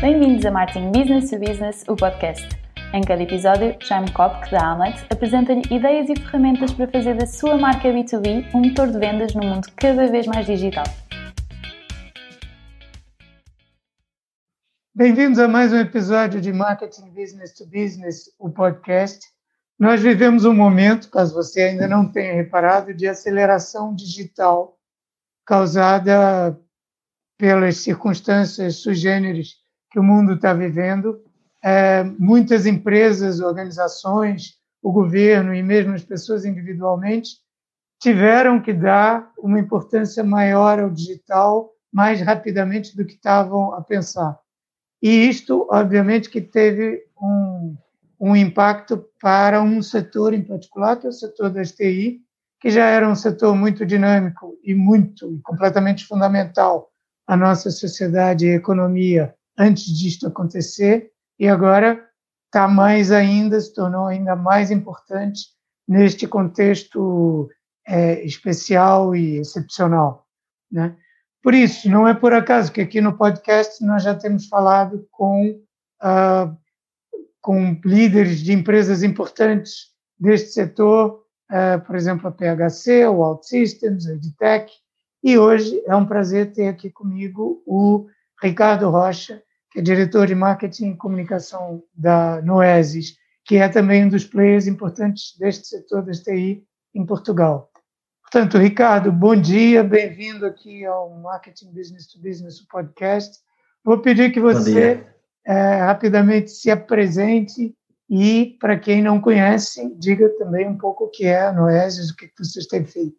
Bem-vindos a Marketing Business to Business, o podcast. Em cada episódio, Jaime Kopk, da Amlet, apresenta-lhe ideias e ferramentas para fazer da sua marca B2B um motor de vendas num mundo cada vez mais digital. Bem-vindos a mais um episódio de Marketing Business to Business, o podcast. Nós vivemos um momento, caso você ainda não tenha reparado, de aceleração digital causada pelas circunstâncias sugêneres que o mundo está vivendo. É, muitas empresas, organizações, o governo e mesmo as pessoas individualmente tiveram que dar uma importância maior ao digital mais rapidamente do que estavam a pensar. E isto, obviamente, que teve um, um impacto para um setor em particular, que é o setor das TI, que já era um setor muito dinâmico e muito, completamente fundamental à nossa sociedade e economia antes disto acontecer, e agora está mais ainda, se tornou ainda mais importante neste contexto é, especial e excepcional. Né? Por isso, não é por acaso que aqui no podcast nós já temos falado com, uh, com líderes de empresas importantes deste setor, uh, por exemplo, a PHC, o OutSystems, a Edtech, e hoje é um prazer ter aqui comigo o Ricardo Rocha, que é diretor de marketing e comunicação da Noesis, que é também um dos players importantes deste setor da TI em Portugal. Portanto, Ricardo, bom dia, bem-vindo aqui ao Marketing Business to Business, podcast. Vou pedir que você é, rapidamente se apresente e, para quem não conhece, diga também um pouco o que é a Noesis, o que vocês têm feito.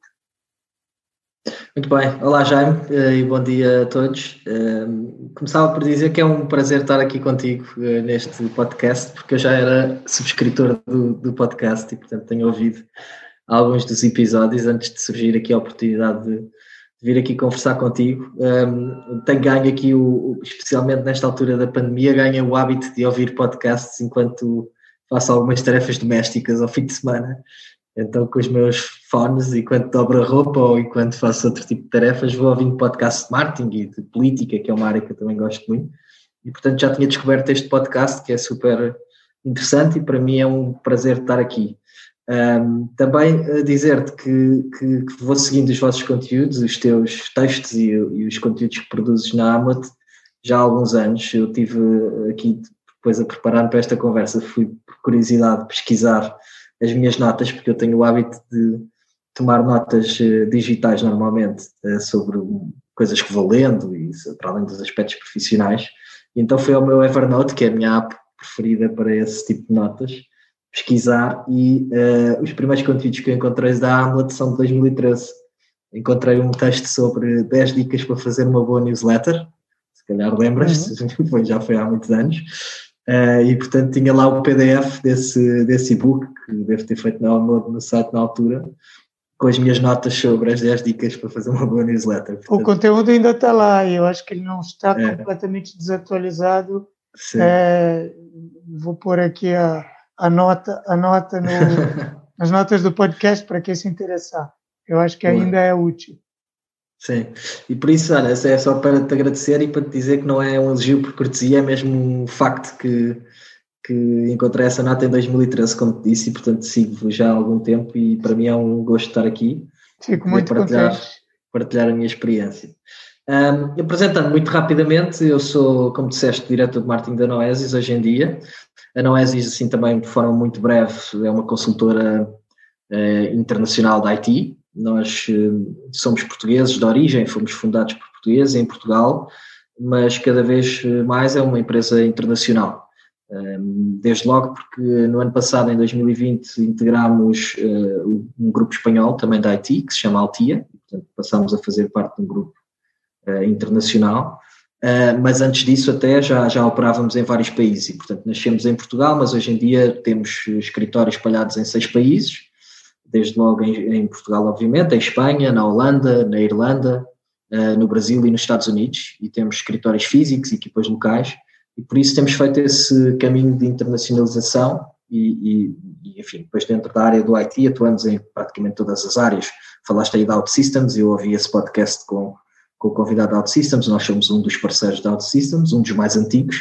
Muito bem, olá Jaime eh, e bom dia a todos. Ehm, começava por dizer que é um prazer estar aqui contigo eh, neste podcast, porque eu já era subscritor do, do podcast e, portanto, tenho ouvido alguns dos episódios antes de surgir aqui a oportunidade de, de vir aqui conversar contigo. Um, tenho ganho aqui, o, especialmente nesta altura da pandemia, ganho o hábito de ouvir podcasts enquanto faço algumas tarefas domésticas ao fim de semana então, com os meus fones, enquanto dobro a roupa ou enquanto faço outro tipo de tarefas, vou ouvindo podcasts de marketing e de política, que é uma área que eu também gosto muito. E, portanto, já tinha descoberto este podcast, que é super interessante e para mim é um prazer estar aqui. Um, também dizer-te que, que, que, vou seguindo os vossos conteúdos, os teus textos e, e, os conteúdos que produzes na Amot já há alguns anos. Eu tive aqui, depois a preparar-me para esta conversa, fui por curiosidade pesquisar as minhas notas, porque eu tenho o hábito de tomar notas eh, digitais normalmente eh, sobre coisas que vou lendo e para além dos aspectos profissionais. Então foi ao meu Evernote, que é a minha app preferida para esse tipo de notas, pesquisar e uh, os primeiros conteúdos que eu encontrei da Hamlet são de 2013. Encontrei um texto sobre 10 dicas para fazer uma boa newsletter, se calhar lembras, uhum. já foi há muitos anos. Uh, e portanto tinha lá o PDF desse, desse e-book que devo ter feito download no site na altura, com as minhas notas sobre as 10 dicas para fazer uma boa newsletter. Portanto, o conteúdo ainda está lá e eu acho que ele não está é. completamente desatualizado. É, vou pôr aqui a, a nota, a nota no, nas notas do podcast para quem se interessar. Eu acho que ainda é útil. Sim, e por isso, olha, é só para te agradecer e para te dizer que não é um elogio por cortesia, é mesmo um facto que, que encontrei essa nota em 2013, como te disse, e portanto sigo já há algum tempo e para mim é um gosto estar aqui. Fico muito partilhar, contente. Partilhar a minha experiência. Um, apresentando muito rapidamente, eu sou, como disseste, diretor de marketing da Noesis hoje em dia. A Noesis, assim também de forma muito breve, é uma consultora uh, internacional da IT, nós eh, somos portugueses de origem, fomos fundados por portugueses em Portugal, mas cada vez eh, mais é uma empresa internacional. Ehm, desde logo porque no ano passado, em 2020, integramos eh, um grupo espanhol também da IT, que se chama Altia, portanto passámos a fazer parte de um grupo internacional. mas antes disso até já, já operávamos em vários países e portanto nascemos em Portugal, mas hoje em dia temos escritórios espalhados em seis países, desde logo em, em, Portugal, obviamente, em Espanha, na Holanda, na Irlanda, uh, no Brasil e nos Estados Unidos, e temos escritórios físicos, equipas locais, e por isso temos feito esse caminho de internacionalização e, e, e, enfim, depois dentro da área do IT atuamos em praticamente todas as áreas. Falaste aí da OutSystems, eu ouvi esse podcast com, com o convidado da OutSystems, nós somos um dos parceiros da OutSystems, um dos mais antigos,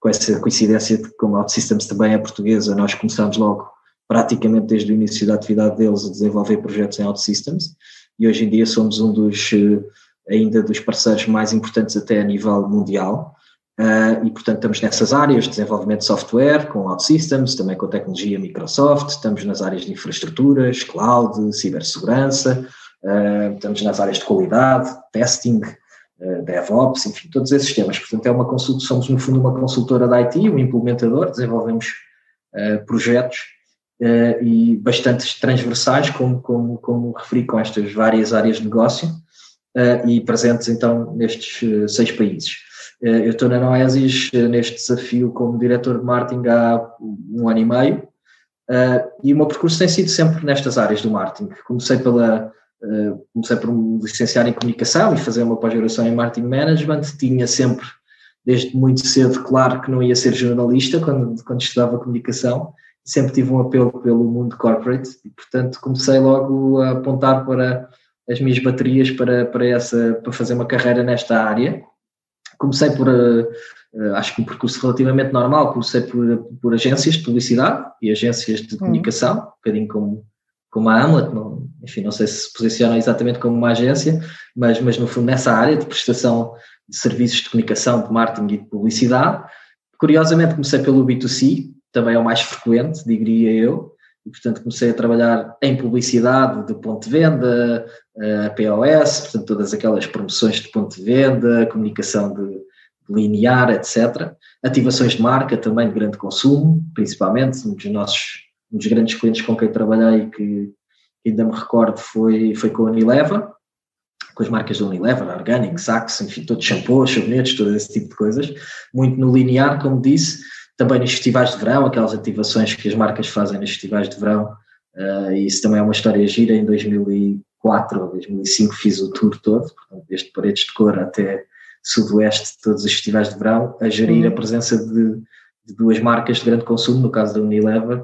com essa coincidência de que como a OutSystems também é portuguesa, nós começamos logo praticamente desde o início da atividade deles a desenvolver projetos em OutSystems e hoje em dia somos um dos eh, ainda dos parceiros mais importantes até a nível mundial uh, e portanto estamos nessas áreas, desenvolvimento de software com OutSystems, também com tecnologia Microsoft, estamos nas áreas de infraestruturas, cloud, cibersegurança, uh, estamos nas áreas de qualidade, testing, uh, DevOps, enfim, todos esses temas. Portanto, é uma consulta, somos no fundo uma consultora da IT, um implementador, desenvolvemos projetos uh, e bastante transversais, como, como, como referi, com estas várias áreas de negócio uh, e presentes então nestes uh, seis países. eu estou na Noesis neste desafio como diretor de marketing há um ano e meio e o meu percurso tem sido sempre nestas áreas do marketing. Comecei pela comecei por me licenciar em comunicação e fazer uma pós-graduação em marketing management, tinha sempre desde muito cedo claro que não ia ser jornalista quando, quando estudava comunicação sempre tive um apelo pelo mundo corporate e, portanto, comecei logo a apontar para as minhas baterias para, para, essa, para fazer uma carreira nesta área. Comecei por, uh, acho que um percurso relativamente normal, comecei por, por agências de publicidade e agências de hum. comunicação, um bocadinho como, como a Hamlet, não, enfim, não sei se se posiciona exatamente como uma agência, mas, mas no fundo nessa área de prestação de serviços de comunicação, de marketing e de publicidade. Curiosamente comecei pelo B2C, também é o mais frequente, diria eu, e portanto comecei a trabalhar em publicidade de ponto de venda, a POS, portanto todas aquelas promoções de ponto de venda, comunicação de, linear, etc. Ativações de marca também de grande consumo, principalmente, um dos nossos, um dos grandes clientes com quem trabalhei que ainda me recordo foi, foi com a Unilever, com as marcas da Unilever, Organic, Saxo, enfim, todos shampoos, sabonetes, todo esse tipo de coisas, muito no linear, como disse, também nos festivais de verão, aquelas ativações que as marcas fazem nos festivais de verão, uh, isso também é uma história gira. Em 2004 ou 2005 fiz o tour todo, portanto, desde Paredes de Cor até Sudoeste, todos os festivais de verão, a gerir uhum. a presença de, de, duas marcas de grande consumo, no caso da Unilever,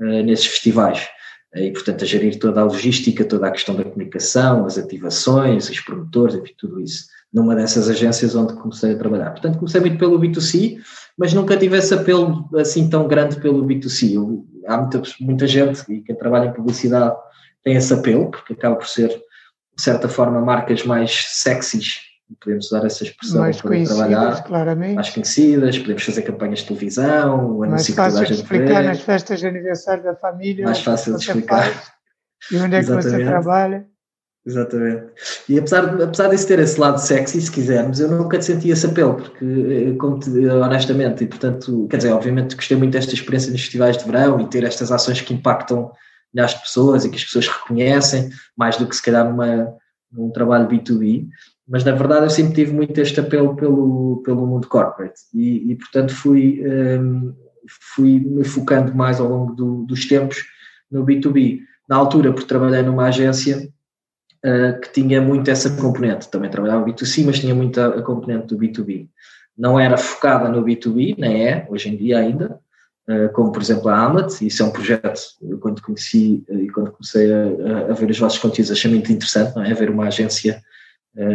uh, nesses festivais. Uh, e, portanto, a gerir toda a logística, toda a questão da comunicação, as ativações, os promotores, enfim, tudo isso, numa dessas agências onde comecei a trabalhar. Portanto, comecei muito pelo B2C, mas nunca tive esse apelo assim tão grande pelo B2C. Eu, há muita, muita gente e quem trabalha em publicidade tem esse apelo, porque acaba por ser, de certa forma, marcas mais sexys, podemos usar essa expressão mais para trabalhar, claramente. mais conhecidas, podemos fazer campanhas de televisão, mais fácil de explicar nas festas de aniversário da família, mais fácil de explicar. Faz, e onde é que você trabalha. Exatamente. E apesar, apesar disso ter esse lado sexy, se quisermos, eu nunca senti esse apelo, porque, eh, como te, honestamente, e portanto, quer dizer, obviamente gostei muito desta experiência nos festivais de verão e ter estas ações que impactam nas pessoas e que as pessoas reconhecem, mais do que se calhar numa, num trabalho B2B, mas na verdade eu sempre tive muito este apelo pelo, pelo mundo corporate e, e portanto fui, um, ehm, fui me focando mais ao longo do, dos tempos no B2B. Na altura, porque trabalhei numa agência uh, que tinha muito essa componente. Também trabalhava B2C, mas tinha muita a componente do B2B. Não era focada no B2B, nem é, hoje em dia ainda, uh, como por exemplo a Hamlet, isso é um projeto, eu quando conheci uh, e quando comecei a, a, ver os vossos conteúdos achei muito interessante, não é? Ver uma agência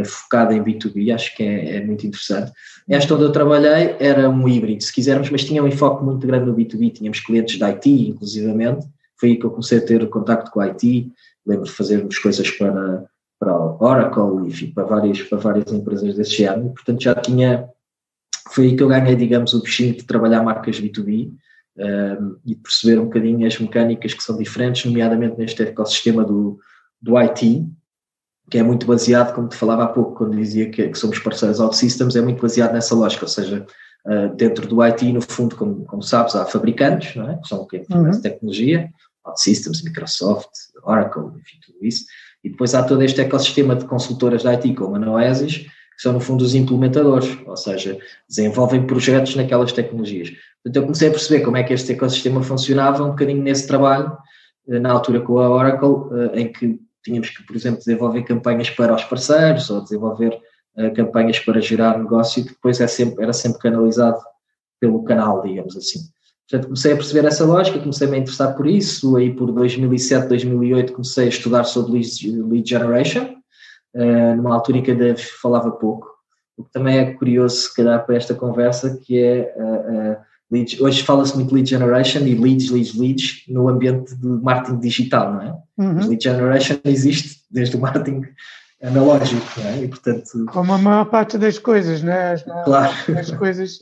focada em B2B, acho que é, é, muito interessante. Esta onde eu trabalhei era um híbrido, se quisermos, mas tinha um enfoque muito grande no B2B, tínhamos clientes da IT, inclusivamente, foi aí que eu comecei a ter contacto com a IT, lembro de fazermos coisas para, para a Oracle, enfim, para várias, para várias empresas desse género, portanto já tinha, foi aí que eu ganhei, digamos, o bichinho de trabalhar marcas B2B um, e de perceber um bocadinho as mecânicas que são diferentes, nomeadamente neste ecossistema do, do IT, que é muito baseado, como te falava há pouco, quando dizia que, que somos parceiros OutSystems, é muito baseado nessa lógica, ou seja, uh, dentro do IT, no fundo, como, como sabes, há fabricantes, não é? que são quem fornece uhum. tecnologia, OutSystems, Microsoft, Oracle, enfim, tudo isso. E depois há todo este ecossistema de consultoras da IT, como a Noesis, que são no fundo os implementadores, ou seja, desenvolvem projetos naquelas tecnologias. Portanto, eu comecei a perceber como é que este ecossistema funcionava um bocadinho nesse trabalho, eh, na altura com a Oracle, eh, em que tínhamos que, por exemplo, desenvolver campanhas para os parceiros ou desenvolver eh, campanhas para gerar negócio, que depois é sempre, era sempre canalizado pelo canal, digamos assim. Portanto, comecei a perceber essa lógica, comecei a me interessar por isso, aí por 2007, 2008 comecei a estudar sobre lead, generation, uh, numa altura em que a falava pouco. O que também é curioso, se calhar, para esta conversa, que é uh, leads. Hoje fala-se muito lead generation e leads, leads, leads no ambiente de marketing digital, não é? Uhum. Lead generation existe desde o marketing analógico, não é? E, portanto... Como a maior parte das coisas, né? As, claro. as coisas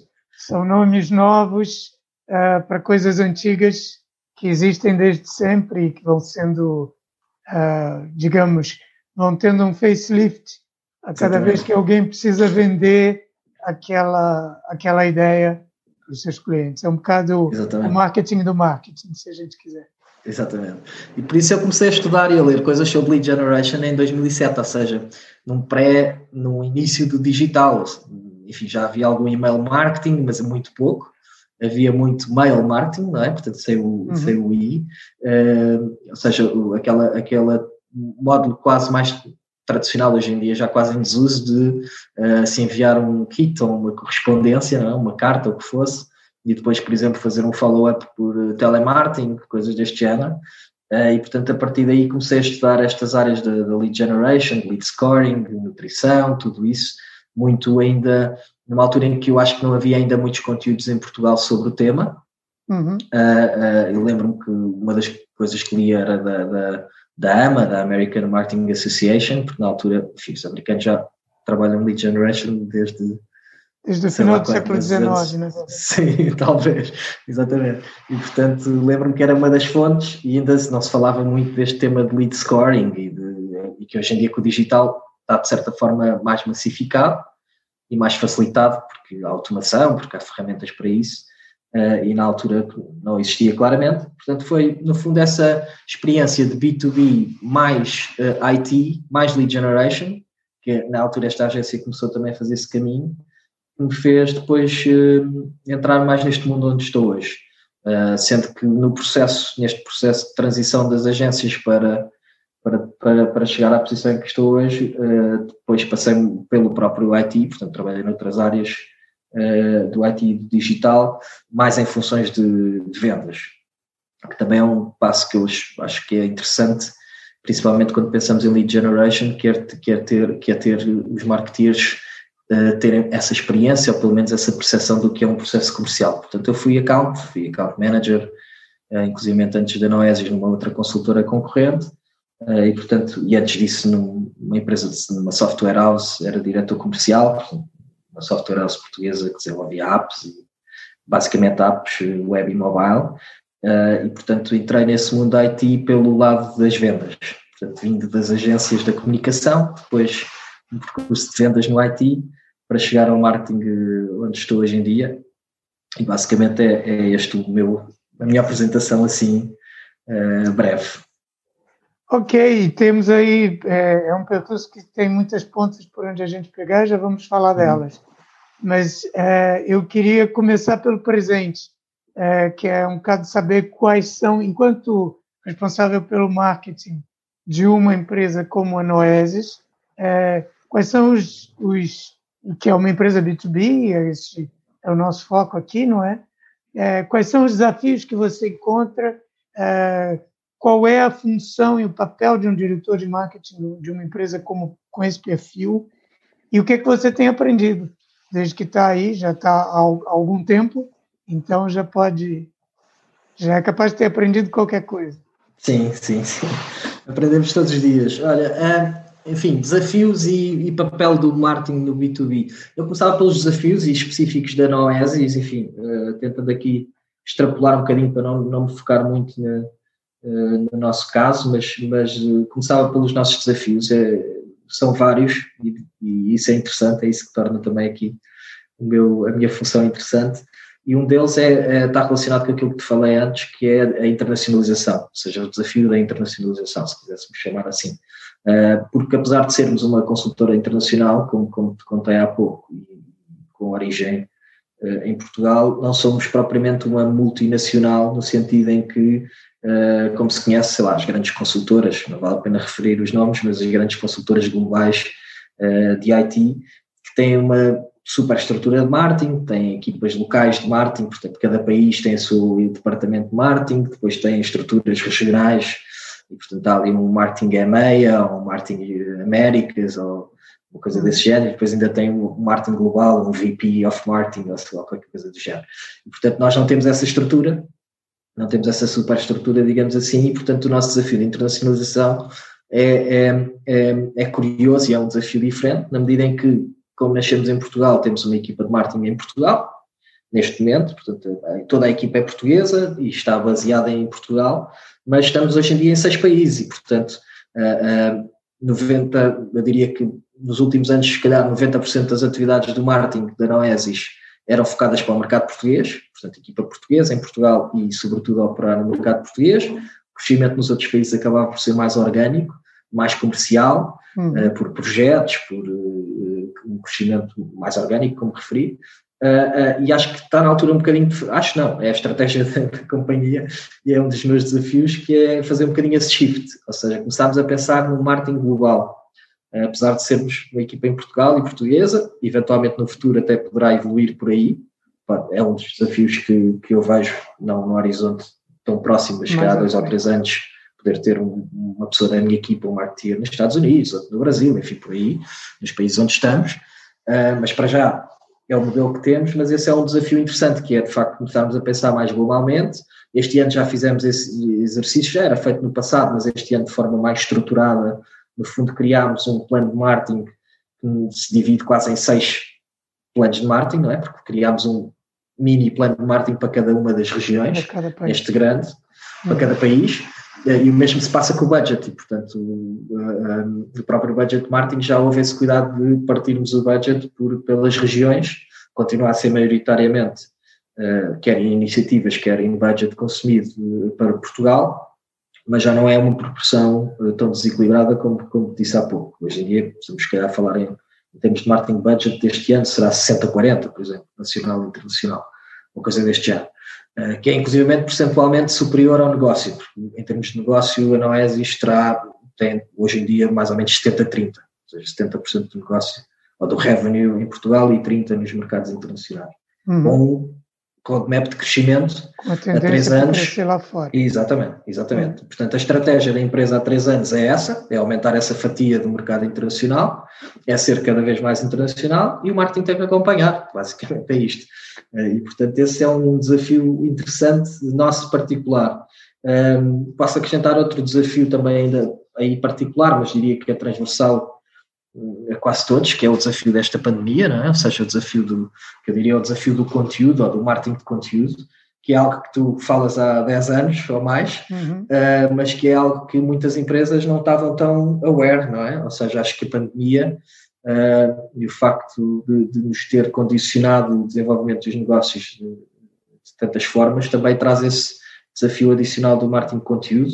são nomes novos uh, para coisas antigas que existem desde sempre e que vão sendo, uh, digamos, vão tendo um facelift a cada Exatamente. vez que alguém precisa vender aquela, aquela ideia para os seus clientes. É um bocado Exatamente. o marketing do marketing, se a gente quiser. Exatamente. E por isso eu comecei a estudar e a ler coisas sobre lead generation em 2007, ou seja, num pré, no início do digital. Enfim, já havia algum email marketing, mas muito pouco. Havia muito mail marketing, não é? Portanto, sem o, uhum. sem o I. Uh, ou seja, aquela, aquela módulo quase mais tradicional hoje em dia, já quase em desuso de uh, se enviar um kit ou uma correspondência, não é? uma carta, ou o que fosse, e depois, por exemplo, fazer um follow-up por telemarketing, coisas deste género. Uh, e, portanto, a partir daí comecei a estudar estas áreas da lead generation, lead scoring, nutrição, tudo isso, muito ainda numa altura em que eu acho que não havia ainda muitos conteúdos em Portugal sobre o tema. Uhum. Uh, eu lembro-me que uma das coisas que li era da, da, da AMA, da American Marketing Association, porque na altura enfim, os americanos já trabalham lead generation desde Desde o final do século XIX, não é? Sim, talvez, exatamente. E portanto, lembro-me que era uma das fontes e ainda não se falava muito deste tema de lead scoring e, de, e que hoje em dia com o digital está de certa forma mais massificado e mais facilitado porque há automação, porque há ferramentas para isso uh, e na altura não existia claramente. Portanto, foi no fundo essa experiência de B2B mais uh, eh, IT, mais lead generation, que na altura esta agência começou também a fazer esse caminho que me fez depois uh, entrar mais neste mundo onde estou hoje. Sendo que no processo, neste processo de transição das agências para, para, para, para chegar à posição em que estou hoje, uh, depois passei pelo próprio IT, portanto trabalhei noutras áreas do IT do digital, mais em funções de, de, vendas, que também é um passo que eu acho que é interessante, principalmente quando pensamos em lead generation, que é, é ter, que é ter os marketeers uh, terem essa experiência ou pelo menos essa percepção do que é um processo comercial. Portanto, eu fui account, fui account manager, uh, inclusive antes da Noesis numa outra consultora concorrente, uh, e portanto, e antes disso numa empresa, numa software house, era diretor comercial, uma software house portuguesa que desenvolvia apps, basicamente apps web e mobile, e portanto entrei nesse mundo IT pelo lado das vendas, portanto vindo das agências da comunicação, depois um percurso de vendas no IT para chegar ao marketing eh, onde estou hoje em dia. E basicamente é, é este o meu, a minha apresentação assim breve. Ok, temos aí, é, é, um percurso que tem muitas pontas por onde a gente pegar, já vamos falar uhum. delas. Mas é, eu queria começar pelo presente, é, que é um bocado saber quais são, enquanto responsável pelo marketing de uma empresa como a Noesis, é, quais são os, os, que é uma empresa B2B, esse é o nosso foco aqui, não é? é quais são os desafios que você encontra? Qual é a função e o papel de um diretor de marketing de uma empresa como com esse perfil? E o que, é que você tem aprendido desde que está aí? Já está há algum tempo, então já pode, já é capaz de ter aprendido qualquer coisa. Sim, sim, sim. Aprendemos todos os dias. Olha, é, enfim, desafios e, e, papel do marketing no B2B. Eu começava pelos desafios e específicos da Noesis, enfim, uh, tentando aqui extrapolar um bocadinho para não, não me focar muito na, no nosso caso, mas, mas uh, começava pelos nossos desafios. É, são vários e, e, isso é interessante, é isso que torna também aqui o meu, a minha função interessante. E um deles é, é, está relacionado com aquilo que te falei antes, que é a internacionalização, ou seja, o desafio da internacionalização, se quiséssemos chamar assim. Uh, porque apesar de sermos uma consultora internacional, como, como te contei há pouco, com origem em Portugal, não somos propriamente uma multinacional no sentido em que, uh, como se conhece, sei lá, as grandes consultoras, não vale a pena referir os nomes, mas as grandes consultoras globais de IT, que têm uma super estrutura de marketing, têm equipas locais de marketing, portanto, cada país tem o seu departamento de marketing, depois tem estruturas regionais e portanto há ali um marketing EMEA, ou um marketing Américas, ou uma coisa desse género, e depois ainda tem um marketing global, um VP of marketing, ou sei lá, qualquer coisa do género. E, portanto, nós não temos essa estrutura, não temos essa superestrutura, digamos assim, e, portanto, o nosso desafio de internacionalização é, é, é, é curioso e é um desafio diferente, na medida em que, como nascemos em Portugal, temos uma equipa de marketing em Portugal, neste momento, portanto, toda a equipa é portuguesa e está baseada em Portugal, mas estamos hoje em dia em seis países e, portanto, uh, uh, 90, eu diria que nos últimos anos, se calhar 90% das atividades do marketing da Noesis eram focadas para o mercado português, portanto, equipa portuguesa em Portugal e, sobretudo, a operar no mercado português. O crescimento nos outros países acabava por ser mais orgânico, mais comercial, uhum. uh, por projetos, por uh, um crescimento mais orgânico, como referi. Uh, e acho que está na altura um bocadinho, de, acho não, é a estratégia da companhia e é um dos meus desafios que é fazer um bocadinho esse shift, ou seja, começarmos a pensar no marketing global, apesar de sermos uma equipa em Portugal e portuguesa, eventualmente no futuro até poderá evoluir por aí, é um dos desafios que, que eu vejo não no horizonte tão próximo, mas calhar dois ou três anos, poder ter um, uma pessoa da minha equipa, um marketeer nos Estados Unidos, no Brasil, enfim, por aí, nos países onde estamos, mas para já é o modelo que temos, mas esse é um desafio interessante, que é de facto começarmos a pensar mais globalmente. Este ano já fizemos esse exercício, já era feito no passado, mas este ano de forma mais estruturada, no fundo criámos um plano de marketing que se divide quase em seis planos de marketing, não é? Porque criámos um mini plano de marketing para cada uma das regiões, este grande, para cada país, e o mesmo se passa com o budget, e portanto o, o próprio budget marketing já houve esse cuidado de partirmos o budget por, pelas regiões, continua a ser maioritariamente, quer em iniciativas, quer em budget consumido para Portugal, mas já não é uma proporção uh, tão desequilibrada como, como disse há pouco. Hoje em dia, se calhar falar em, em termos de marketing budget deste ano, será 60-40, por exemplo, nacional e internacional, uma coisa deste género. Eh, que é inclusivamente percentualmente superior ao negócio. Em termos de negócio, a Noesis terá, tem hoje em dia mais ou menos 70-30, ou seja, 70% do negócio ou do revenue em Portugal e 30% nos mercados internacionais. Uhum. Com roadmap de crescimento a três anos. Lá fora. Exatamente, exatamente. Uhum. Portanto, a estratégia da empresa há três anos é essa, é aumentar essa fatia do mercado internacional, é ser cada vez mais internacional e o marketing tem que acompanhar, basicamente é isto. Eh, e, portanto, esse é um desafio interessante, nosso particular. Um, posso acrescentar outro desafio também ainda aí particular, mas diria que é transversal a quase todos, que é o desafio desta pandemia, não é? ou seja, o desafio do, que eu diria o desafio do conteúdo ou do marketing de conteúdo, que é algo que tu falas há 10 anos ou mais, uhum. uh, mas que é algo que muitas empresas não estavam tão aware, não é? Ou seja, acho que a pandemia uh, e o facto de, de, nos ter condicionado o desenvolvimento dos negócios de, de tantas formas também traz esse desafio adicional do marketing de conteúdo,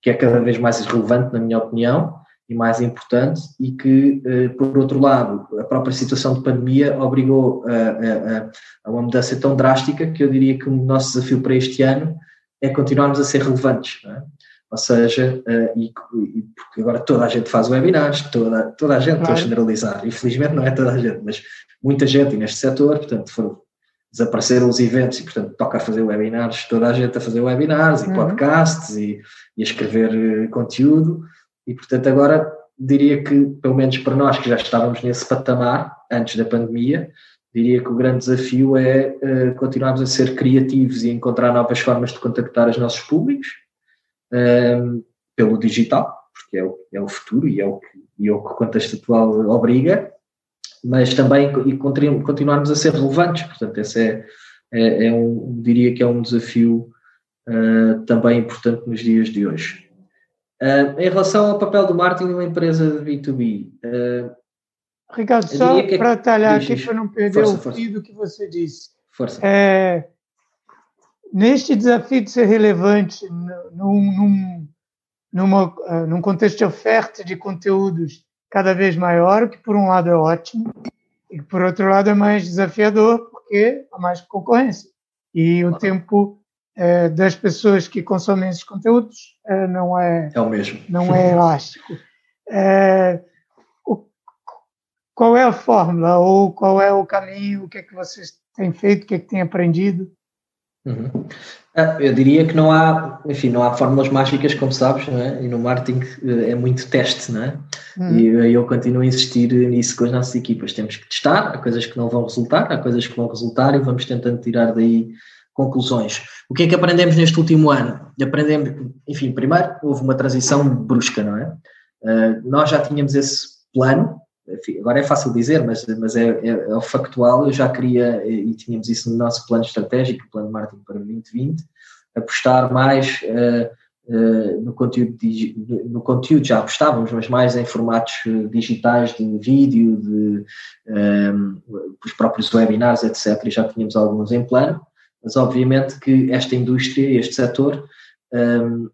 que é cada vez mais relevante, na minha opinião, e mais importante, e que, eh, por outro lado, a própria situação de pandemia obrigou a, a, a, uma mudança tão drástica que eu diria que o nosso desafio para este ano é continuarmos a ser relevantes. É? Ou seja, eh, e, e, porque agora toda a gente faz webinars, toda, toda a gente, claro. estou a generalizar, infelizmente não é toda a gente, mas muita gente neste setor, portanto, foram, desapareceram os eventos e, portanto, toca a fazer webinars, toda a gente a fazer webinars e uhum. podcasts e, e a escrever uh, conteúdo e, portanto, agora diria que, pelo menos para nós que já estávamos nesse patamar antes da pandemia, diria que o grande desafio é uh, continuarmos a ser criativos e encontrar novas formas de contactar os nossos públicos ehm, pelo digital, porque é o, é o futuro e é o, que, e é o que o contexto atual obriga, mas também e continuarmos a ser relevantes. Portanto, esse é, é, é um, diria que é um desafio uh, também importante nos dias de hoje. Uh, em relação ao papel do marketing numa empresa de B2B. Uh, ah, Ricardo, só é para talhar aqui para não perder força, o força. fio do que você disse. Força. É, neste desafio de ser relevante num, num, numa, uh, num contexto de oferta de conteúdos cada vez maior, que por um lado é ótimo, e por outro lado é mais desafiador, porque há mais concorrência. E o tempo é, das pessoas que consomem esses conteúdos é, não é é o mesmo não é elástico é, o, qual é a fórmula ou qual é o caminho o que é que vocês têm feito o que é que têm aprendido Uhum. Ah, eu diria que não há, enfim, não há fórmulas mágicas, como sabes, não é? e no marketing eh, é muito teste, não é? Uhum. E eu continuo a insistir nisso com as nossas equipas. Temos que testar, há coisas que não vão resultar, há coisas que vão resultar e vamos tentando tirar daí conclusões. O que é que aprendemos neste último ano? Aprendemos, enfim, primeiro houve uma transição brusca, não é? Uh, nós já tínhamos esse plano, enfim, agora é fácil dizer, mas, mas é, é, é, factual, eu já queria, e tínhamos isso no nosso plano estratégico, o plano marketing para 2020, apostar mais uh, uh, no, conteúdo, no conteúdo, já apostávamos, mas mais em formatos digitais de vídeo, de um, os próprios webinars, etc. E já tínhamos alguns em plano mas obviamente que esta indústria, este setor, um,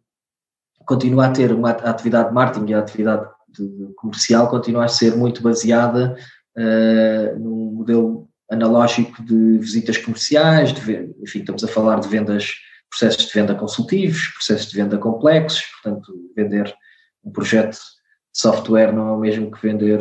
continua a ter uma a atividade de marketing e a atividade de, comercial continua a ser muito baseada uh, num modelo analógico de visitas comerciais, de, enfim, estamos a falar de vendas, processos de venda consultivos, processos de venda complexos, portanto, vender um projeto de software não é o mesmo que vender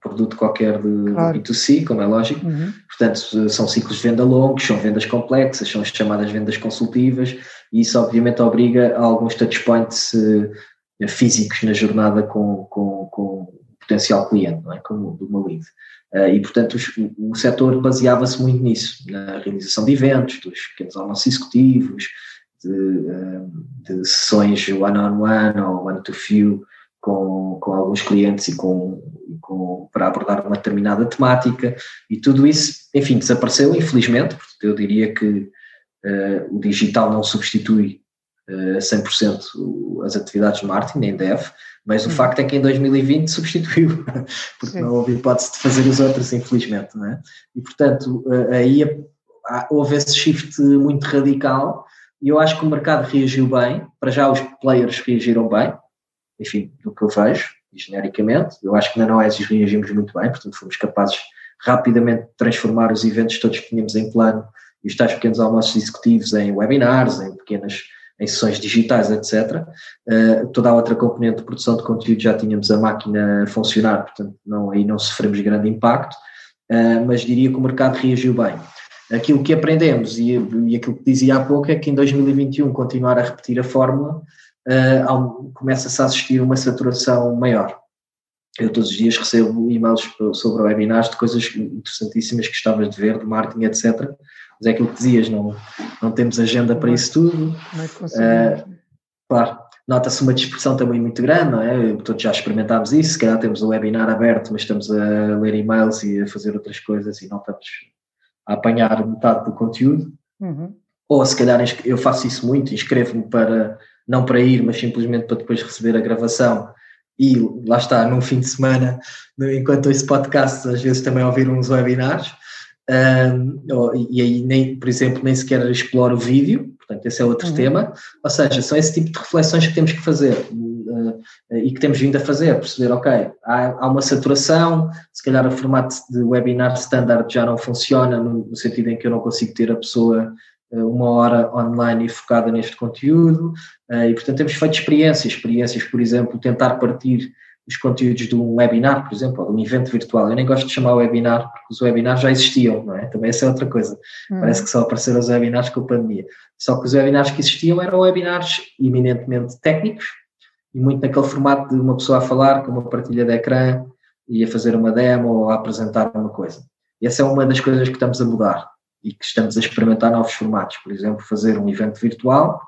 produto qualquer de claro. B2C, como é lógico. Uhum. Portanto, são ciclos de venda longos, são vendas complexas, são as chamadas vendas consultivas, e isso obviamente obriga a alguns touchpoints uh, físicos na jornada com, com, com o potencial cliente, não é? como de uma lead. Uh, e, portanto, os, o, o setor baseava-se muito nisso, na realização de eventos, dos pequenos almoços executivos, de, uh, de sessões one-on-one -on -one ou one-to-few, com, com alguns clientes e com, com, para abordar uma determinada temática e tudo isso, enfim, desapareceu infelizmente, porque eu diria que uh, o digital não substitui uh, 100% as atividades de marketing, nem deve, mas o facto é que em 2020 substituiu, porque Sim. não houve hipótese de fazer os outros, infelizmente, não é? E portanto, uh, aí houve esse shift muito radical e eu acho que o mercado reagiu bem, para já os players reagiram bem, enfim, do que eu vejo, genericamente. Eu acho que na Noesis reagimos muito bem, portanto fomos capazes rapidamente de transformar os eventos todos que tínhamos em plano e os tais pequenos almoços executivos em webinars, em pequenas em sessões digitais, etc. Uh, toda a outra componente de produção de conteúdo já tínhamos a máquina a funcionar, portanto não, aí não sofremos grande impacto, uh, mas diria que o mercado reagiu bem. Aquilo que aprendemos e, e aquilo que dizia há pouco é que em 2021 continuar a repetir a fórmula uh, começa-se a assistir a uma saturação maior. Eu todos os dias recebo e-mails sobre webinars de coisas interessantíssimas que estavas de ver, de marketing, etc. Mas é aquilo que dizias, não, não temos agenda para isso tudo. Uh, claro, nota-se uma dispersão também muito grande, não é? Todos já experimentámos isso, se calhar temos o webinar aberto, mas estamos a ler e-mails e a fazer outras coisas e não estamos a apanhar metade do conteúdo. Uhum. Ou se calhar eu faço isso muito, inscrevo-me para não para ir, mas simplesmente para depois receber a gravação. E lá está, num fim de semana, enquanto esse podcast, às vezes também ouvir uns webinars. Um, e aí, nem, por exemplo, nem sequer exploro o vídeo, portanto, esse é outro uhum. tema. Ou seja, são esse tipo de reflexões que temos que fazer uh, e que temos vindo a fazer, perceber, ok, há, há, uma saturação, se calhar o formato de webinar standard já não funciona, no, no sentido em que eu não consigo ter a pessoa uma hora online e focada neste conteúdo, eh, e portanto temos feito experiências, experiências, por exemplo, tentar partir os conteúdos de um webinar, por exemplo, ou de um evento virtual. Eu nem gosto de chamar webinar, porque os webinars já existiam, não é? Também essa é outra coisa. Hum. Parece que só apareceram os webinars com a pandemia. Só que os webinars que existiam eram webinars eminentemente técnicos, e muito naquele formato de uma pessoa a falar, com uma partilha de ecrã, e a fazer uma demo ou a apresentar uma coisa. E essa é uma das coisas que estamos a mudar e que estamos a experimentar novos formatos, por exemplo, fazer um evento virtual,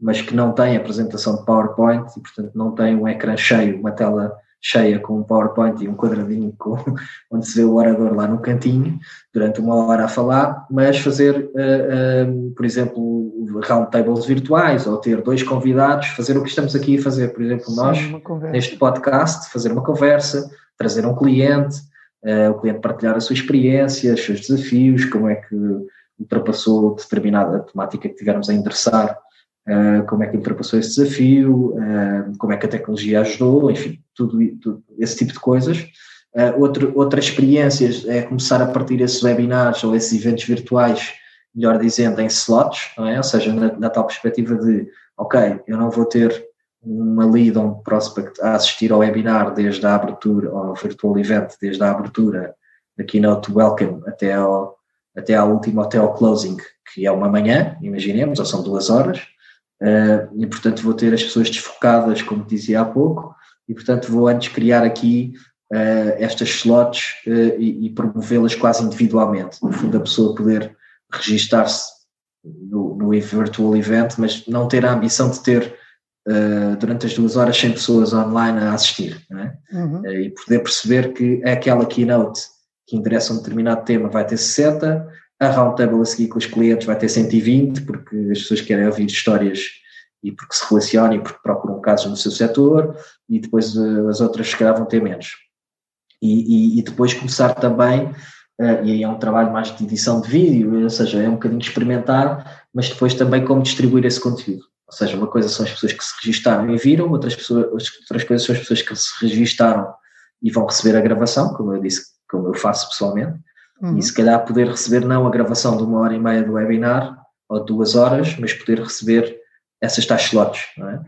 mas que não tem apresentação de PowerPoint e, portanto, não tem um ecrã cheio, uma tela cheia com um PowerPoint e um quadradinho com, onde se vê o orador lá no cantinho durante uma hora a falar, mas fazer, uh, por exemplo, roundtables virtuais ou ter dois convidados, fazer o que estamos aqui a fazer, por exemplo, Sim, nós, neste podcast, fazer uma conversa, trazer um cliente, uh, o cliente partilhar a sua experiência, os seus desafios, como é que ultrapassou determinada temática que tivermos a endereçar, uh, como é que ultrapassou esse desafio, uh, como é que a tecnologia ajudou, enfim, tudo, tudo esse tipo de coisas. Uh, outro, outras é começar a partir esses webinars ou esses eventos virtuais, melhor dizendo, em slots, não é? ou seja, na, na tal perspectiva de, ok, eu não vou ter uma lead um prospect a assistir ao webinar desde a abertura, ao virtual event, desde a abertura da keynote welcome até ao, até à última, até ao closing que é uma manhã, imaginemos, ou são duas horas, uh, e portanto vou ter as pessoas desfocadas, como dizia há pouco, e portanto vou antes criar aqui uh, estas slots uh, e, e promovê-las quase individualmente. No fundo, a pessoa poder registar-se no, no virtual event, mas não ter a ambição de ter uh, durante as duas horas 100 pessoas online a assistir, é? uhum. e poder perceber que aquela keynote que interessa um determinado tema vai ter 60, a roundtable a seguir com os clientes vai ter 120, porque as pessoas querem ouvir histórias e porque se relacionam e porque procuram casos no seu setor, e depois as outras se calhar vão ter menos e, e, e depois começar também, uh, e aí é um trabalho mais de edição de vídeo, ou seja, é um bocadinho experimentar, mas depois também como distribuir esse conteúdo. Ou seja, uma coisa são as pessoas que se registaram e viram, outras, pessoas, outras coisas são as pessoas que se registaram e vão receber a gravação, como eu disse, como eu faço pessoalmente, uhum. e se calhar poder receber não a gravação de uma hora e meia do webinar, ou duas horas, mas poder receber essas tais slots, não é?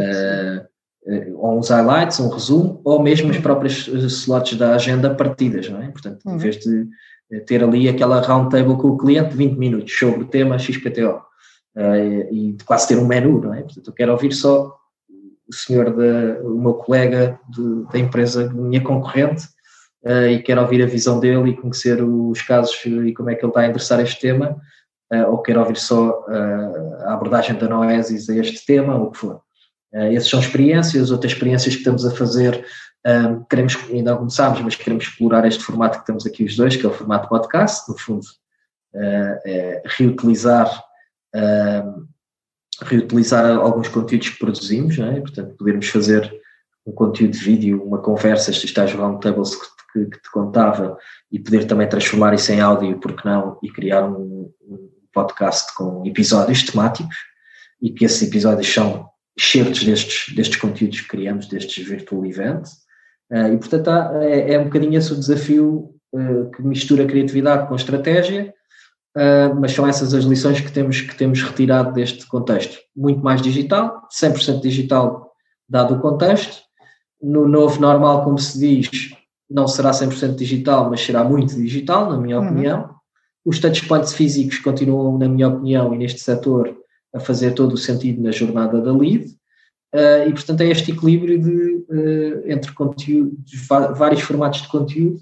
Uh, eh, ou uns highlights, um resumo, ou mesmo as uhum. próprias slots da agenda partidas, não é? Portanto, em uhum. vez de eh, ter ali aquela roundtable com o cliente, 20 minutos sobre o tema XPTO, uh, e de quase ter um menu, não é? Portanto, eu quero ouvir só o senhor, da, o meu colega de, da empresa, minha concorrente, uh, e quero ouvir a visão dele e conhecer os casos e como é que ele está a endereçar este tema, uh, ou quero ouvir só a abordagem da Noesis a este tema, ou o que for. Uh, essas são experiências, outras experiências que estamos a fazer, um, queremos, ainda não começámos, mas queremos explorar este formato que temos aqui os dois, que é o formato podcast, no fundo, uh, é reutilizar, reutilizar alguns conteúdos que produzimos, é? portanto, podermos fazer um conteúdo de vídeo, uma conversa, estes tais roundtables que, que, que te contava, e poder também transformar isso em áudio, porque não, e criar um, um podcast com episódios temáticos, e que esses episódios são excertos destes, destes conteúdos que criamos, destes virtual events, uh, e portanto há, é, é, um bocadinho esse o desafio uh, que mistura criatividade com estratégia, uh, mas são essas as lições que temos, que temos retirado deste contexto. Muito mais digital, 100% digital dado o contexto, no novo normal, como se diz, não será 100% digital, mas será muito digital, na minha uhum. opinião. Os touchpoints físicos continuam, na minha opinião, e neste setor, a fazer todo o sentido na jornada da lead. Uh, e, portanto, é este equilíbrio de, uh, entre conteúdo, vários formatos de conteúdo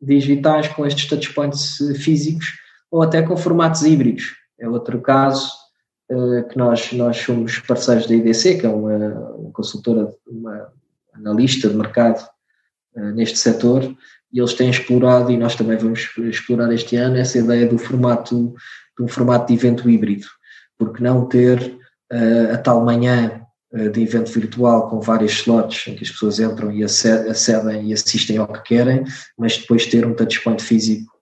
digitais com estes touchpoints físicos ou até com formatos híbridos. É outro caso uh, que nós, nós somos parceiros da IDC, que é uma, uma consultora, uma analista de mercado neste setor, e eles têm explorado, e nós também vamos explorar este ano, essa ideia do formato, de um formato de evento híbrido porque não ter uh, a tal manhã uh, de evento virtual com vários slots em que as pessoas entram e acedem e assistem ao que querem, mas depois ter um touchpoint físico,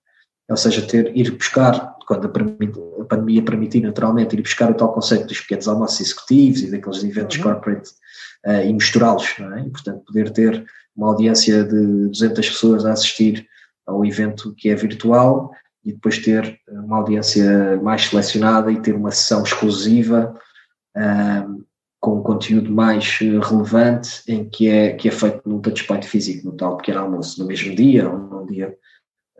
ou seja, ter, ir buscar, quando a, a pandemia permitir naturalmente, ir buscar o tal conceito dos pequenos almoços executivos e daqueles eventos uhum. corporate uh, e misturá-los, é? E, portanto, poder ter uma audiência de 200 pessoas a assistir ao evento que é virtual e depois ter uma audiência mais selecionada e ter uma sessão exclusiva um, com um conteúdo mais relevante em que é, que é feito num touchpoint físico, no tal pequeno almoço, no mesmo dia ou num dia,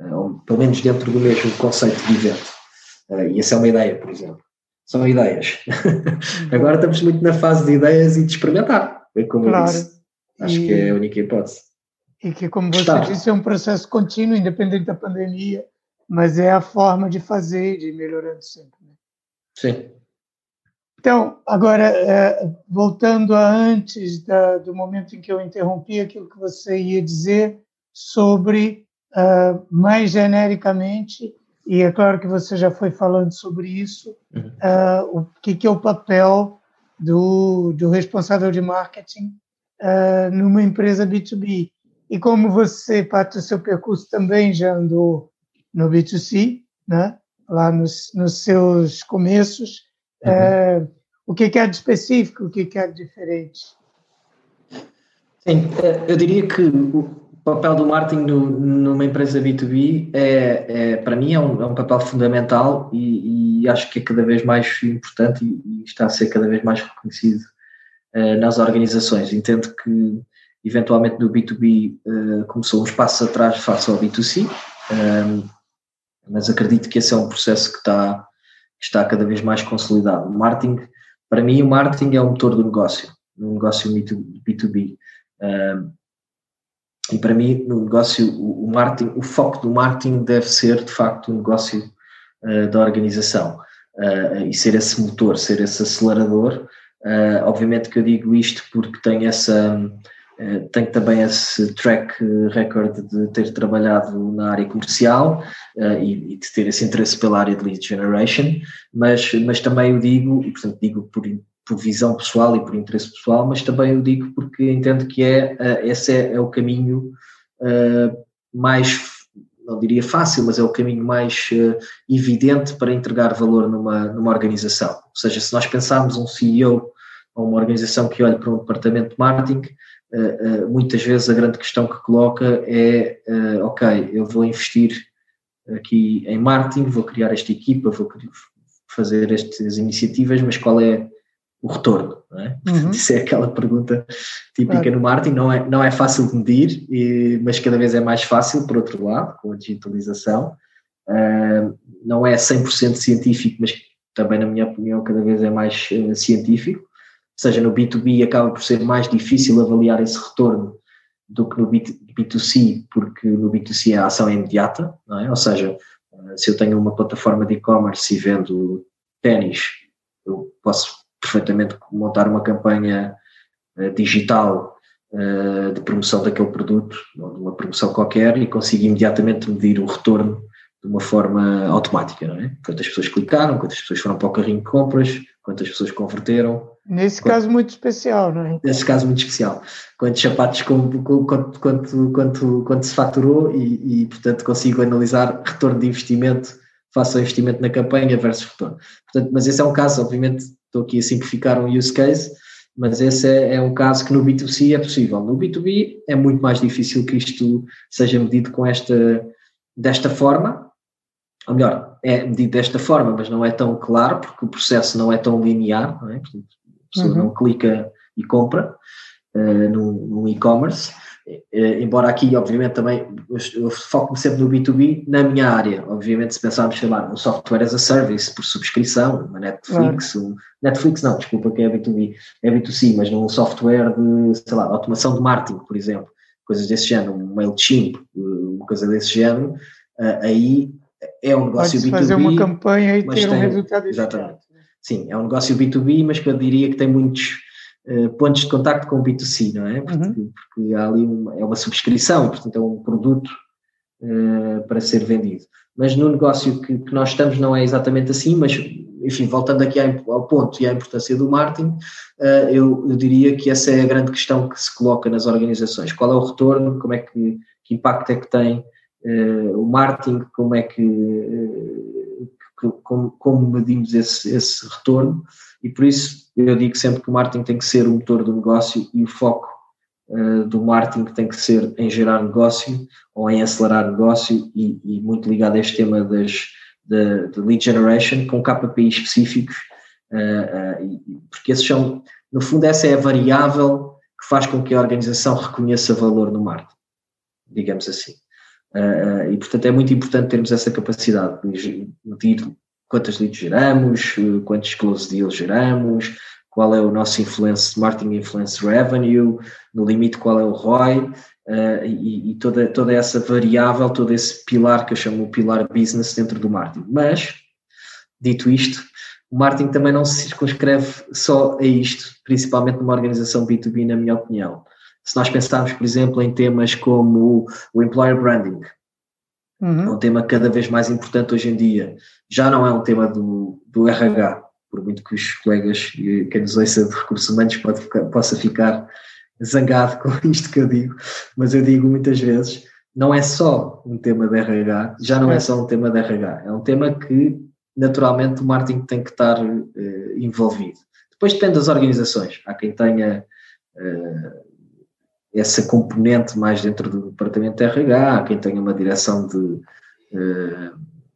ou pelo menos dentro do mesmo conceito de evento. Uh, e essa é uma ideia, por exemplo. São ideias. Agora estamos muito na fase de ideias e de experimentar, é como claro. eu disse. Acho e, que é a única hipótese. E que, como você Está. disse, é um processo contínuo, independente da pandemia mas é a forma de fazer, de ir melhorando sempre. Né? Sim. Então, agora, é, voltando a antes da, do momento em que eu interrompi aquilo que você ia dizer sobre, uh, mais genericamente, e é claro que você já foi falando sobre isso, uh, o que, que, é o papel do, do responsável de marketing uh, numa empresa B2B. E como você, parte do seu percurso, também já andou no B2C, né? lá nos, nos seus começos. Uhum. É, o que, que é de específico, o que, que é de diferente? Sim, é, eu diria que o papel do marketing no, numa empresa B2B é, é para mim é um, é um papel fundamental e, e, acho que é cada vez mais importante e, e está a ser cada vez mais reconhecido uh, nas organizações. Entendo que eventualmente no B2B uh, é, começou uns passos atrás face ao B2C. Um, mas acredito que esse é um processo que está, está cada vez mais consolidado. O marketing, para mim, o marketing é o motor do negócio, no negócio B2B. E para mim, no negócio, o, marketing, o foco do marketing deve ser, de facto, o negócio uh, da organização uh, e ser esse motor, ser esse acelerador. Uh, obviamente que eu digo isto porque tenho essa tenho também esse track record de ter trabalhado na área comercial e, e, de ter esse interesse pela área de lead generation, mas, mas também o digo, e portanto digo por, por visão pessoal e por interesse pessoal, mas também o digo porque entendo que é, uh, esse é, é, o caminho mais, não diria fácil, mas é o caminho mais evidente para entregar valor numa, numa organização. Ou seja, se nós pensarmos um CEO ou uma organização que olha para um departamento de marketing, muitas vezes a grande questão que coloca é, ok, eu vou investir aqui em marketing, vou criar esta equipa, vou fazer estas iniciativas, mas qual é o retorno? É? Uhum. Isso é aquela pergunta típica claro. no marketing, não é, não é fácil de medir, e, mas cada vez é mais fácil, por outro lado, com a digitalização. Uh, não é 100% científico, mas também, na minha opinião, cada vez é mais uh, científico seja, no B2B acaba por ser mais difícil avaliar esse retorno do que no B2C, porque no B2C a ação é imediata, não é? Ou seja, eh, se eu tenho uma plataforma de e-commerce e vendo ténis, eu posso perfeitamente montar uma campanha eh, digital eh, de promoção daquele produto, ou de uma promoção qualquer, e consigo imediatamente medir o retorno de uma forma automática, não é? Quantas pessoas clicaram, quantas pessoas foram para o carrinho de compras, quantas pessoas converteram. Nesse caso muito especial, não é? Nesse caso muito especial. Quantos sapatos, quanto, quanto, quanto, quanto se faturou e, e, portanto, consigo analisar retorno de investimento face ao investimento na campanha versus retorno. Portanto, mas esse é um caso, obviamente, estou aqui a simplificar um use case, mas esse é, é um caso que no B2C é possível. No B2B é muito mais difícil que isto seja medido com esta, desta forma, ou melhor, é medido desta forma, mas não é tão claro, porque o processo não é tão linear, não é? Portanto, a pessoa uhum. não clica e compra uh, no, no e-commerce, embora aqui, obviamente, também eu, foco-me sempre no B2B, na minha área, obviamente, se pensarmos, sei lá, um software as a service, por subscrição, uma Netflix, um, Netflix não, desculpa, que é B2B, é B2C, mas num software de, sei lá, automação de marketing, por exemplo, coisas desse género, um MailChimp, uma coisa desse género, uh, aí é um negócio B2B. fazer uma campanha e ter tem, um resultado Exatamente. Sim, é um negócio B2B, mas que eu diria que tem muitos uh, pontos de contacto com o B2C, não é? Porque, uhum. porque há ali uma, é uma subscrição, portanto é um produto uh, para ser vendido. Mas no negócio que, que, nós estamos não é exatamente assim, mas enfim, voltando aqui ao ponto e à importância do marketing, uh, eu, eu, diria que essa é a grande questão que se coloca nas organizações. Qual é o retorno, como é que, que impacto é que tem o marketing, como é que, que como, como, medimos esse, esse retorno e por isso eu digo sempre que o marketing tem que ser o motor do negócio e o foco uh, do marketing tem que ser em gerar negócio ou em acelerar negócio e, e muito ligado a este tema das, de, de lead generation com KPIs específicos, porque esses são, no fundo, essa é a variável que faz com que a organização reconheça valor no marketing, digamos assim. Uh, e, portanto, é muito importante termos essa capacidade de medir quantas leads geramos, quantos close deals geramos, qual é o nosso influence, marketing influence revenue, no limite qual é o ROI, uh, e, e, toda, toda essa variável, todo esse pilar que eu chamo o pilar business dentro do marketing. Mas, dito isto, o marketing também não se circunscreve só a isto, principalmente numa organização B2B, na minha opinião. Se nós pensarmos, por exemplo, em temas como o employer branding, uhum. é um tema cada vez mais importante hoje em dia. Já não é um tema do, do RH, por muito que os colegas quem nos ouça de recursos humanos pode possa ficar zangado com isto que eu digo, mas eu digo muitas vezes, não é só um tema de RH, já não é, é só um tema de RH, é um tema que naturalmente o marketing tem que estar uh, envolvido. Depois depende das organizações, há quem tenha uh, essa componente mais dentro do departamento de RH, quem tenha uma direção de uh,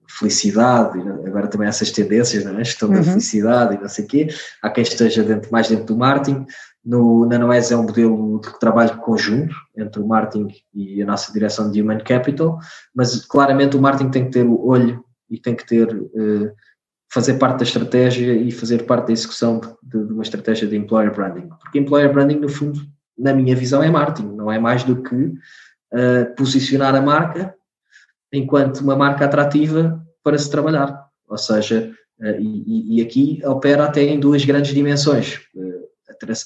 felicidade, agora também essas tendências, não é? gestão uhum. da felicidade e não sei o quê, há quem esteja dentro, mais dentro do marketing, no, na Noes é um modelo de trabalho conjunto entre o marketing e a nossa direção de Human Capital, mas claramente o marketing tem que ter o olho e tem que ter uh, fazer parte da estratégia e fazer parte da execução de, de, uma estratégia de employer branding. Porque employer branding, no fundo, na minha visão, é marketing, não é mais do que uh, posicionar a marca enquanto uma marca atrativa para se trabalhar. Ou seja, uh, e, e, aqui opera até em duas grandes dimensões. Uh,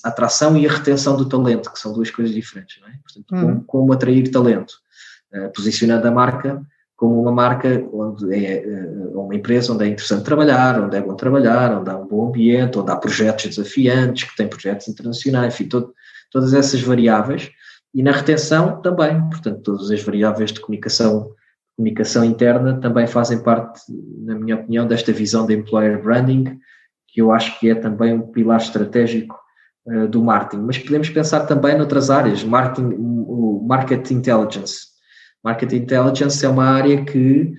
a atração e a retenção do talento, que são duas coisas diferentes, não é? Portanto, uhum. como, como, atrair talento, posicionando a marca como uma marca onde é, é uma empresa onde é interessante trabalhar, onde é bom trabalhar, onde há um bom ambiente, onde há projetos desafiantes, que tem projetos internacionais, enfim, todo, todas essas variáveis. E na retenção também, portanto, todas as variáveis de comunicação, comunicação interna também fazem parte, na minha opinião, desta visão de employer branding, que eu acho que é também um pilar estratégico uh, do marketing. Mas podemos pensar também noutras áreas, marketing, o market intelligence, Market Intelligence é uma área que,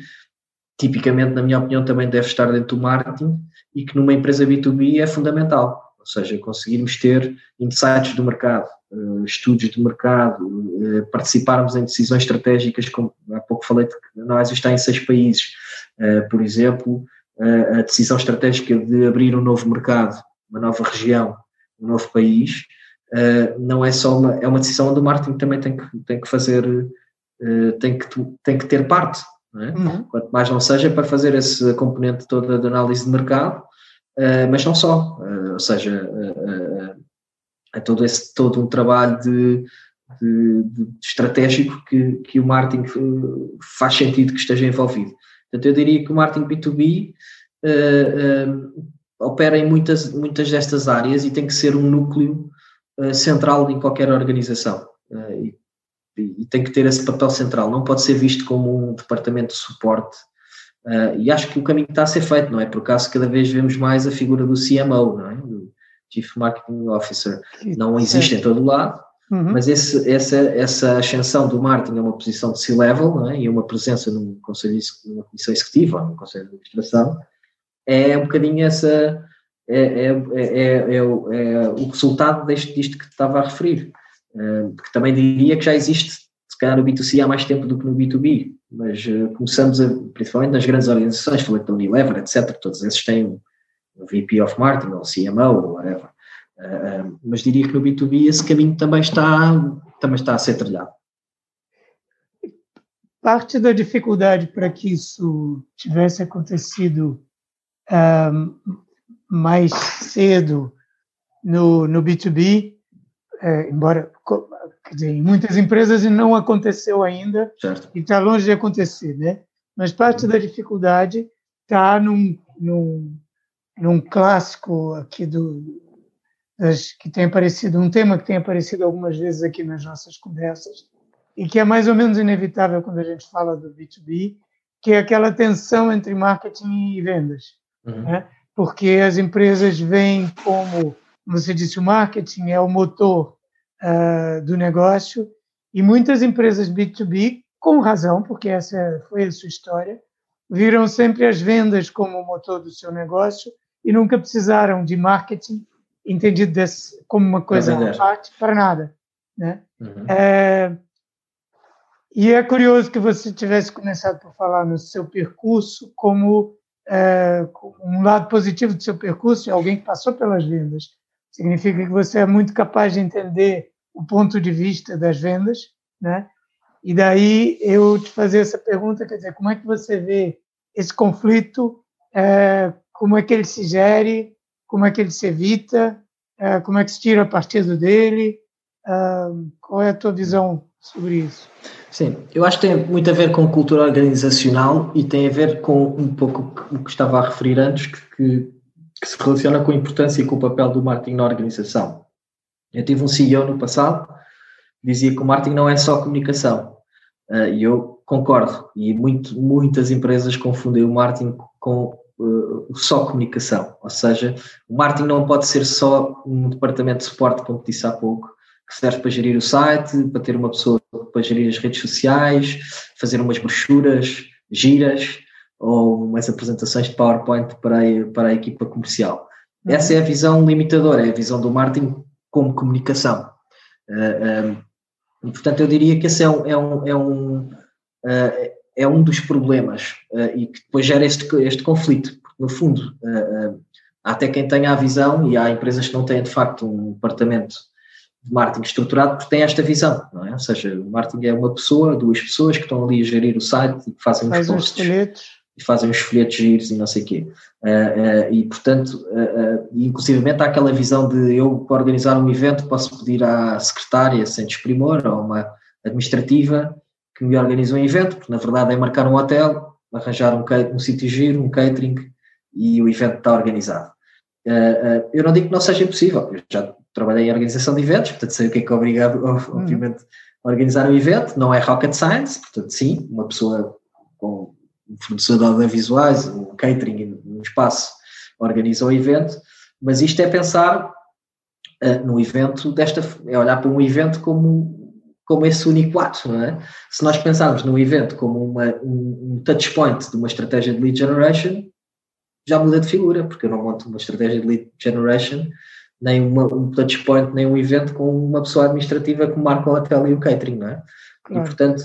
tipicamente, na minha opinião, também deve estar dentro do marketing e que numa empresa B2B é fundamental. Ou seja, conseguirmos ter insights do mercado, eh, estudos de mercado, eh, participarmos em decisões estratégicas, como há pouco falei de que nós está em seis países. Eh, por exemplo, a decisão estratégica de abrir um novo mercado, uma nova região, um novo país, não é só uma, é uma decisão onde o marketing também tem que, tem que fazer tem, que, tem que ter parte. É? uhum. Quanto mais não seja para fazer esse componente toda de análise de mercado, mas não só. Uh, ou seja, é todo, esse, todo um trabalho de, de, de estratégico que, que o marketing faz sentido que esteja envolvido. Portanto, eu diria que o marketing B2B opera em muitas, muitas destas áreas e tem que ser um núcleo central em qualquer organização. Uh, e tem que ter esse papel central, não pode ser visto como um departamento de suporte. Uh, e acho que o caminho está a ser feito, não é? Por acaso cada vez vemos mais a figura do CMO, não é? Do Chief Marketing Officer. Não existe em todo lado, uhum. mas esse, essa, essa ascensão do marketing a uma posição de C-level, não é? E uma presença num conselho, numa comissão executiva, num conselho de administração, é um bocadinho essa. É, é, é, é, o resultado deste, disto que estava a referir que também diria que já existe, calhar no B2C há mais tempo do que no B2B, mas uh, começamos a, principalmente nas grandes organizações, falei da Unilever, etc., todos esses têm um, VP of Marketing, ou CMO, ou whatever. Uh, mas diria que no B2B esse caminho também está, também está a ser trilhado. Parte da dificuldade para que isso tivesse acontecido um, mais cedo no, no B2B é, embora dizer, em muitas empresas não aconteceu ainda certo. e está longe de acontecer, né? Mas parte da dificuldade está num, num, num clássico aqui do das, que tem aparecido um tema que tem aparecido algumas vezes aqui nas nossas conversas e que é mais ou menos inevitável quando a gente fala do B2B, que é aquela tensão entre marketing e vendas, uhum. né? Porque as empresas veem como você disse, o marketing é o motor uh, do negócio e muitas empresas B2B, com razão, porque essa foi a sua história, viram sempre as vendas como o motor do seu negócio e nunca precisaram de marketing entendido desse, como uma coisa à parte para nada. Né? Uhum. É, e é curioso que você tivesse começado por falar no seu percurso como é, um lado positivo do seu percurso, alguém que passou pelas vendas. Significa que você é muito capaz de entender o ponto de vista das vendas, né? E daí eu te fazer essa pergunta, quer dizer, como é que você vê esse conflito, é, como é que ele se gere, como é que ele se evita, é, como é que se tira partido dele, é, qual é a tua visão sobre isso? Sim, eu acho que tem muito a ver com cultura organizacional e tem a ver com um pouco o que estava a referir antes, que, que que se relaciona com a importância e com o papel do marketing na organização. Eu tive um CEO no passado que dizia que o marketing não é só comunicação. Uh, e eu concordo. E muito, muitas empresas confundem o marketing com uh, só comunicação. Ou seja, o marketing não pode ser só um departamento de suporte, como disse há pouco, que serve para gerir o site, para ter uma pessoa para gerir as redes sociais, fazer umas brochuras, giras, ou umas apresentações de PowerPoint para a, para a equipa comercial. Uhum. Essa é a visão limitadora, é a visão do marketing como comunicação. Uh, eh, um, ehm, e, portanto, eu diria que esse é um, é um, é um, uh, é um dos problemas uh, e que depois gera este, este conflito. Porque no fundo, há até quem tenha a visão, e há empresas que não têm de facto um departamento de marketing estruturado porque tem esta visão, não é? Ou seja, o marketing é uma pessoa, duas pessoas que estão ali a gerir o site e que fazem Faz os posts. Fazem os folhetos giros e não sei o quê. Uh, uh, e, portanto, uh, inclusivamente há aquela visão de eu, para organizar um evento, posso pedir à secretária, sem desprimor, ou uma administrativa, que me organize um evento, porque na verdade é marcar um hotel, arranjar um, um sítio giro, um catering, e o evento está organizado. eu não digo que não seja impossível, eu já trabalhei em organização de eventos, portanto sei o que é que é obrigado, obviamente, a organizar um evento, não é rocket science, portanto sim, uma pessoa com um fornecedor de audiovisuais, um catering, um espaço, organiza o evento, mas isto é pensar uh, no evento desta, é olhar para um evento como, como esse único ato, não é? Se nós pensarmos no evento como uma, um, um touch point de uma estratégia de lead generation, já muda de figura, porque eu não monto uma estratégia de lead generation nem uma, um touchpoint, nem um evento com uma pessoa administrativa que marca o hotel e o catering, não é? Claro. E, portanto,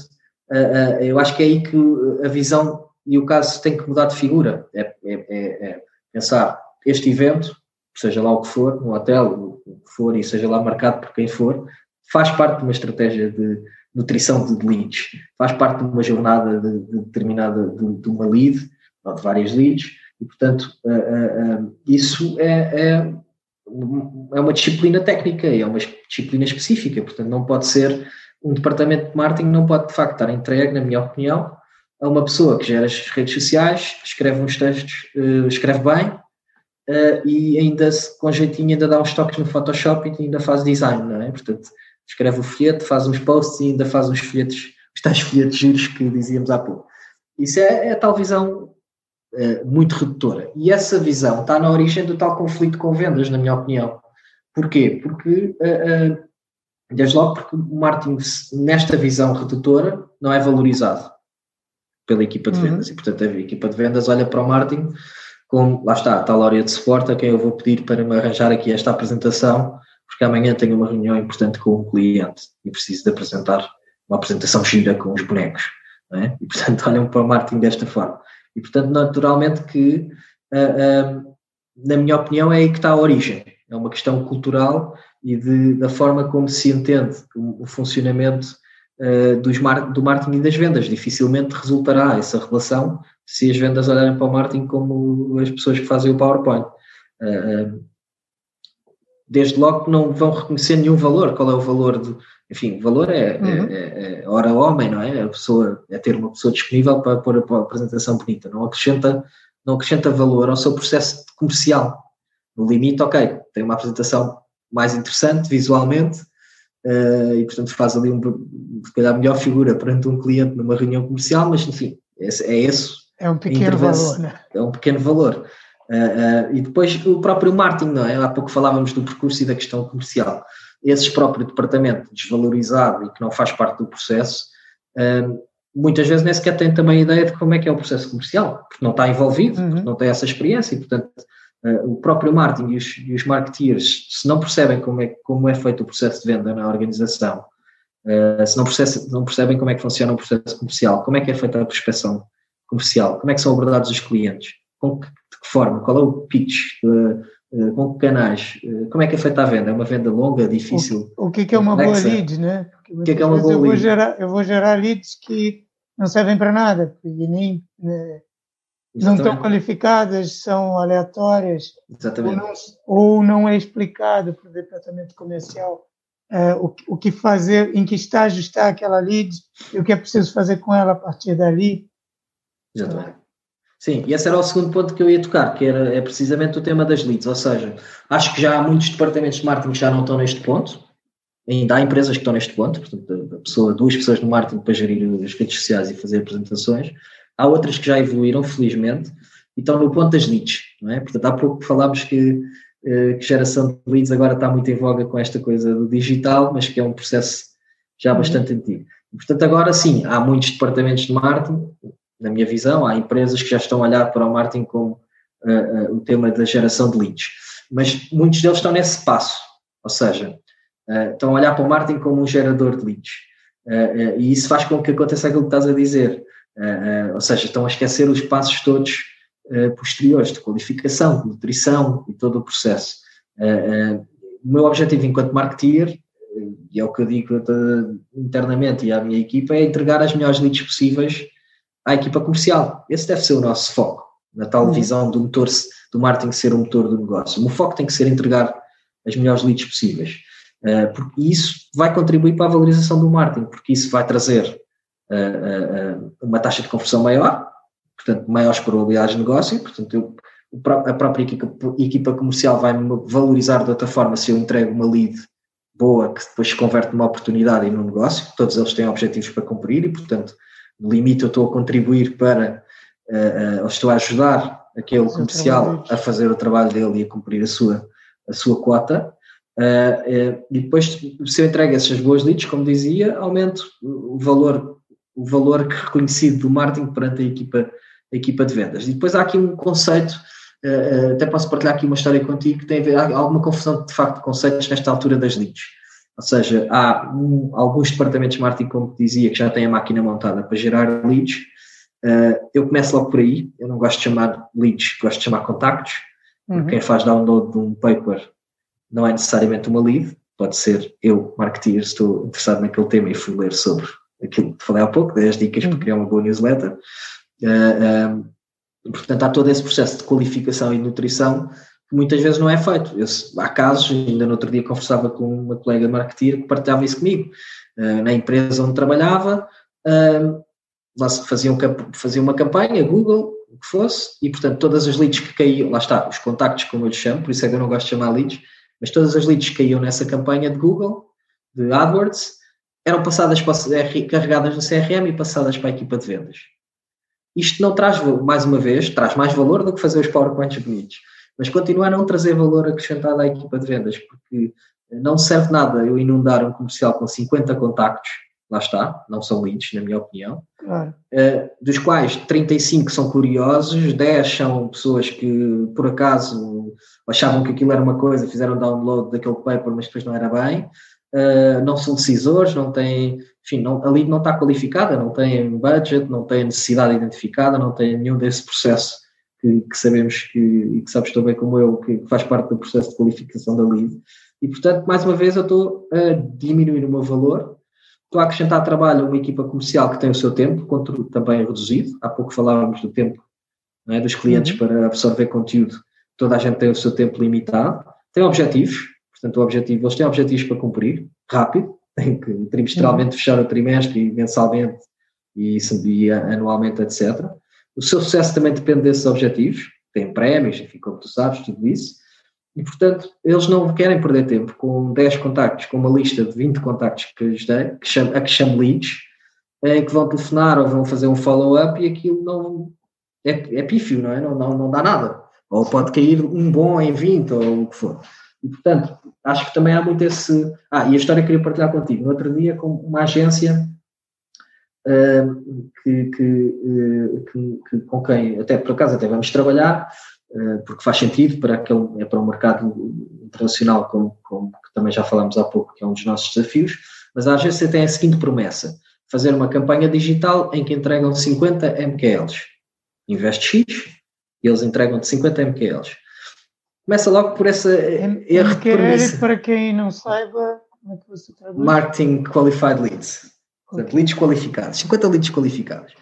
uh, uh, eu acho que é aí que a visão e o caso tem que mudar de figura. É, é, é, é pensar este evento, seja lá o que for, no hotel, o que for, e seja lá marcado por quem for, faz parte de uma estratégia de nutrição de leads, faz parte de uma jornada de, de determinada, de, de, uma lead, ou de várias leads, e, portanto, isso é, é é uma disciplina técnica, é uma disciplina específica, portanto não pode ser, um departamento de marketing não pode de facto estar entregue, na minha opinião, a uma pessoa que gera as redes sociais, escreve uns textos, uh, escreve bem uh, e ainda com jeitinho ainda dá uns toques no Photoshop e ainda faz design, não é? Portanto, escreve o folheto, faz uns posts e ainda faz uns folhetos, os tais folhetos giros que dizíamos há pouco. Isso é, é a tal visão eh, muito redutora. E essa visão está na origem do tal conflito com vendas, na minha opinião. Porquê? Porque, uh, uh, desde logo, porque o marketing, nesta visão redutora, não é valorizado pela equipa de uhum. vendas. Uhum. E, portanto, a equipa de vendas olha para o marketing como, lá está, a tal área de suporte a quem eu vou pedir para me arranjar aqui esta apresentação, porque amanhã tenho uma reunião importante com um cliente e preciso de apresentar uma apresentação gira com os bonecos. É? E, portanto, olham para o marketing desta forma. E, portanto, naturalmente que, uh, uh, na minha opinião, é aí que está a origem. É uma questão cultural e de, da forma como se entende o funcionamento uh, dos mar, do marketing e das vendas. Dificilmente resultará essa relação se as vendas olharem para o marketing como as pessoas que fazem o PowerPoint. desde logo que não vão reconhecer nenhum valor. Qual é o valor de, enfim, o valor é, uhum. é, é, é, hora homem, não é? A pessoa é ter uma pessoa disponível para pôr a, a apresentação bonita, não acrescenta, não acrescenta valor ao seu processo comercial. No limite, ok, tem uma apresentação mais interessante visualmente uh, e, portanto, faz ali um, se calhar, melhor figura perante um cliente numa reunião comercial, mas, enfim, esse, é esse. É um pequeno valor, né? É um pequeno valor. Uh, uh, e depois o próprio marketing, não é? Há pouco falávamos do percurso e da questão comercial esse próprio departamento desvalorizado e que não faz parte do processo, hum, muitas vezes nem sequer tem também ideia de como é que é o processo comercial, porque não está envolvido, uhum. não tem essa experiência e, portanto, uh, o próprio marketing e os, e os marketeers, se não percebem como é, como é feito o processo de venda na organização, uh, se não, processa, não percebem como é que funciona o processo comercial, como é que é feita a prospecção comercial, como é que são abordados os clientes, com que, de que forma, qual é o pitch, uh, com que canais? Como é que é feita a venda? É uma venda longa, difícil? O, o que, é, que é uma boa lead, né? o que é, que é uma boa eu lead? Vou gerar, eu vou gerar leads que não servem para nada, porque nem, né, não estão qualificadas, são aleatórias, Exatamente. Ou, não, ou não é explicado para o departamento comercial uh, o, o que fazer, em que estágio está aquela lead e o que é preciso fazer com ela a partir dali. Exatamente. Sim, e esse era o segundo ponto que eu ia tocar, que era, é precisamente o tema das leads, ou seja, acho que já há muitos departamentos de marketing que já não estão neste ponto, ainda há empresas que estão neste ponto, portanto, a pessoa, duas pessoas no marketing para gerir as redes sociais e fazer apresentações, há outras que já evoluíram, felizmente, e estão no ponto das leads, não é? Portanto, há pouco falámos que, eh, que geração de leads agora está muito em voga com esta coisa do digital, mas que é um processo já uhum. bastante antigo. Portanto, agora sim, há muitos departamentos de marketing, na minha visão, há empresas que já estão a olhar para o marketing como uh, uh, o tema da geração de leads, mas muitos deles estão nesse passo, ou seja, uh, estão a olhar para o marketing como um gerador de leads, e isso faz com que aconteça aquilo que estás a dizer, ou seja, estão a esquecer os passos todos uh, posteriores de qualificação, de nutrição e todo o processo. O meu objetivo enquanto marketeer, e é o que eu digo internamente e à minha equipa, é entregar as melhores leads possíveis à equipa comercial. Esse deve ser o nosso foco, na tal uhum. visão do motor, do marketing ser o motor do negócio. O foco tem que ser entregar as melhores leads possíveis. porque isso vai contribuir para a valorização do marketing, porque isso vai trazer uma taxa de conversão maior, portanto, maiores probabilidades de negócio, portanto, eu, a própria equipa, equipa comercial vai me valorizar de outra forma se eu entrego uma lead boa que depois se converte numa oportunidade e num negócio, todos eles têm objetivos para cumprir e, portanto, no limite eu estou a contribuir para, uh, uh, ou estou a ajudar aquele comercial a fazer o trabalho dele e a cumprir a sua, a sua quota, uh, e depois se eu entrego essas boas leads, como dizia, aumento o valor o valor reconhecido do marketing perante a equipa, a equipa de vendas. E depois há aqui um conceito, uh, até posso partilhar aqui uma história contigo, que tem a ver, há alguma confusão de facto de conceitos nesta altura das leads. Ou seja, há um, alguns departamentos de marketing, como dizia, que já têm a máquina montada para gerar leads. Uh, eu começo logo por aí, eu não gosto de chamar leads, gosto de chamar contactos. Uhum. Quem faz download de um paper não é necessariamente uma lead, pode ser eu, marketeer, estou interessado naquele tema e fui ler sobre aquilo que falei há pouco, 10 dicas para uhum. criar uma boa newsletter. Uh, uh, portanto, há todo esse processo de qualificação e nutrição que muitas vezes não é feito. Eu, há casos, ainda no outro dia conversava com uma colega marketeer que partilhava isso comigo. Uh, na empresa onde trabalhava, lá se faziam, faziam uma campanha, Google, o que fosse, e portanto todas as leads que caíam, lá está, os contactos como eu lhes chamo, por isso é que eu não gosto de chamar leads, mas todas as leads que caíam nessa campanha de Google, de AdWords, eram passadas para, carregadas no CRM e passadas para a equipa de vendas. Isto não traz, mais uma vez, traz mais valor do que fazer os PowerPoints bonitos, mas continua a não trazer valor acrescentado à equipa de vendas, porque não serve nada eu inundar um comercial com 50 contactos, lá está, não são leads, na minha opinião, claro. uh, dos quais 35 são curiosos, 10 são pessoas que por acaso achavam que aquilo era uma coisa, fizeram download daquele paper, mas depois não era bem, uh, não são decisores, não têm, enfim, não, a lead não está qualificada, não tem budget, não tem necessidade identificada, não tem nenhum desse processo que, que sabemos que, e que sabes tão bem como eu, que faz parte do processo de qualificação da lead. E, portanto, mais uma vez, eu estou a diminuir o meu valor, estou a acrescentar trabalho a uma equipa comercial que tem o seu tempo, também é reduzido. Há pouco falávamos do tempo é, dos clientes uhum. para absorver conteúdo, toda a gente tem o seu tempo limitado, tem objetivos, Portanto, o objetivo, eles têm objetivos para cumprir, rápido, têm que trimestralmente uhum. fechar o trimestre e mensalmente e, e anualmente, etc. O seu sucesso também depende desses objetivos, tem prémios, enfim, como tu sabes, tudo isso. E, portanto, eles não querem perder tempo com 10 contactos, com uma lista de 20 contactos que lhes dei, que chamo, a que chamo leads, em que vão telefonar ou vão fazer um follow-up e aquilo não é, é pífio, não é? Não, não, não dá nada. Ou pode cair um bom em 20 ou o que for. E, portanto, acho que também há muito esse. Ah, e a história que queria partilhar contigo. No outro dia, com uma agência uh, que, que, uh, que, com quem, até por acaso, até vamos trabalhar, uh, porque faz sentido para, aquele, é para o mercado internacional, como, como também já falámos há pouco, que é um dos nossos desafios. Mas a agência tem a seguinte promessa: fazer uma campanha digital em que entregam 50 MQLs. Investe X eles entregam de 50 MQLs Começa logo por essa erro de para quem não saiba, como é que você traduz? Marketing Qualified Leads. Portanto, leads qualificados, 50 leads qualificados.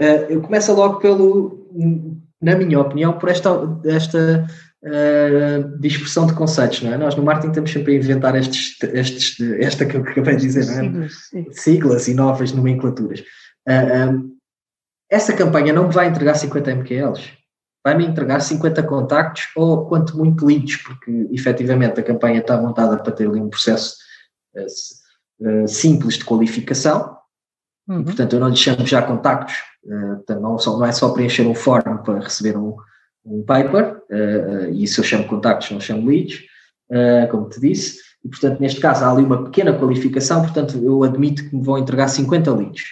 Uh, eu começo logo pelo, na minha opinião, por esta, esta uh, dispersão de conceitos, não é? Nós no marketing temos sempre a inventar estes, estes, esta que eu acabei de dizer, não é? Siglas, Siglas e novas nomenclaturas. Uh, um, essa campanha não me vai entregar 50 MQLs vai-me entregar 50 contactos ou quanto muito leads, porque efetivamente a campanha está montada para ter ali um processo uh, simples de qualificação, uhum. e, portanto eu não lhe chamo já contactos, uh, não, só, não é só preencher um form para receber um, um paper, uh, e isso eu chamo contactos, não chamo leads, como te disse, e portanto neste caso há ali uma pequena qualificação, portanto eu admito que me vão entregar 50 leads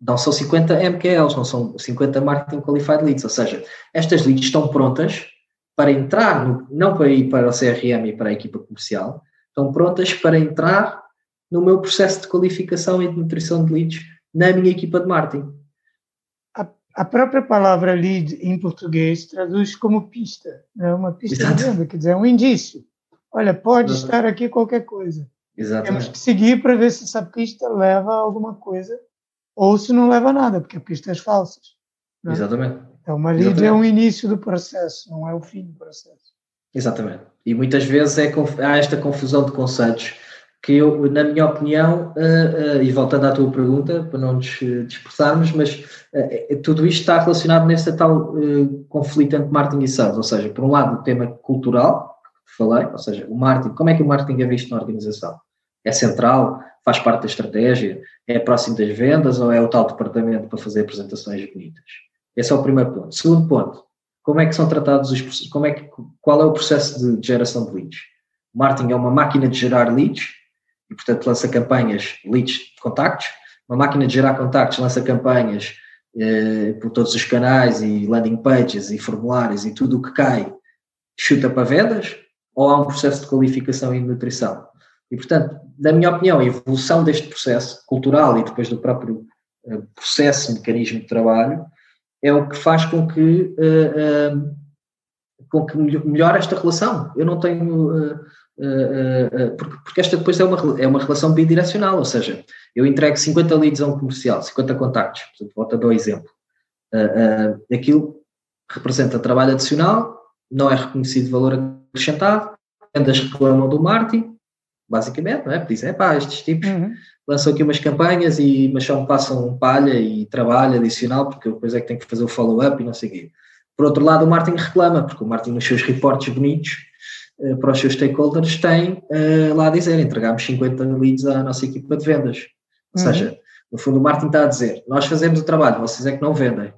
não são 50 MQLs, não são 50 Marketing Qualified Leads, ou seja, estas leads estão prontas para entrar, no, não para ir para o CRM e para a equipa comercial, estão prontas para entrar no meu processo de qualificação e de nutrição de leads na minha equipa de marketing. Há, a própria palavra lead em português traduz como pista, é uma pista Exato. de venda, quer dizer, é um indício. Olha, pode uhum. estar aqui qualquer coisa. Exatamente. Temos que seguir para ver se essa pista leva a alguma coisa ou se não leva a nada, porque pistas falsas. Né? Exatamente. Então, uma lead Exatamente. é um início do processo, não é o fim do processo. Exatamente. E muitas vezes é, há esta confusão de conceitos que eu, na minha opinião, uh, uh, e voltando à tua pergunta, para não nos dispersarmos, mas uh, tudo isto está relacionado nesse tal conflito entre marketing e sales, ou seja, por um lado o tema cultural, que falei, ou seja, o marketing, como é que o marketing é visto na organização? É central? Faz parte da estratégia? É próximo das vendas ou é o tal departamento para fazer apresentações bonitas? Esse é o primeiro ponto. Segundo ponto, como é que são tratados os como é que, qual é o processo de geração de leads? O marketing é uma máquina de gerar leads, e, portanto, lança campanhas, leads de contactos. Uma máquina de gerar contactos lança campanhas eh, por todos os canais e landing pages e formulários e tudo o que cai chuta para vendas ou há um processo de qualificação e nutrição? E, portanto, na minha opinião, a evolução deste processo cultural e depois do próprio eh, processo, mecanismo de trabalho, é o que faz com que, uh, uh, com que melhore esta relação. Eu não tenho porque, esta depois é uma, é uma relação bidirecional, ou seja, eu entrego 50 leads a um comercial, 50 contactos, portanto, volto a dar o exemplo. Aquilo representa trabalho adicional, não é reconhecido valor acrescentado, vendas reclamam do marketing, basicamente, não é? Dizem, pá, estes tipos uhum. lançam aqui umas campanhas e mas só me passam palha e trabalho adicional, porque depois é que tem que fazer o follow-up e não sei o quê. Por outro lado, o marketing reclama, porque o marketing nos seus reportes bonitos eh, para os seus stakeholders tem uh, lá a dizer, entregámos 50 leads à nossa equipa de vendas. Ou uhum. seja, no fundo o marketing está a dizer, nós fazemos o trabalho, vocês é que não vendem.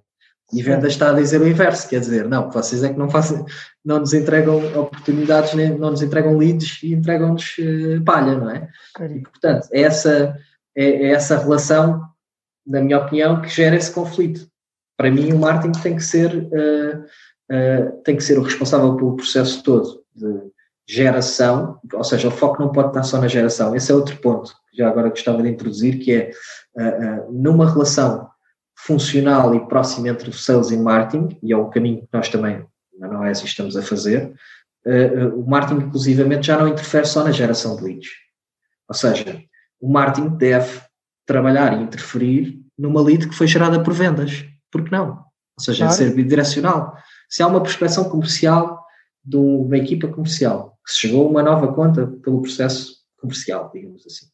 E vendas está a dizer o inverso, quer dizer, não, vocês é que não fazem, não nos entregam oportunidades, nem, não nos entregam leads e entregam-nos uh, palha, não é? E, portanto, é essa, é, é, essa relação, na minha opinião, que gera esse conflito. Para mim, o marketing tem que ser, uh, uh, tem que ser o responsável pelo processo todo de geração, ou seja, o foco não pode estar só na geração. Esse é outro ponto que já agora gostava de introduzir, que é uh, numa relação funcional e próxima entre o sales e marketing, e é o caminho que nós também na Noesi estamos a fazer, uh, o marketing inclusivamente já não interfere só na geração de leads. Ou seja, o marketing deve trabalhar e interferir numa lead que foi gerada por vendas. Por que não? Ou seja, claro. ser bidirecional. Se há uma prospeção comercial de uma equipa comercial, que se chegou a uma nova conta pelo processo comercial, digamos assim,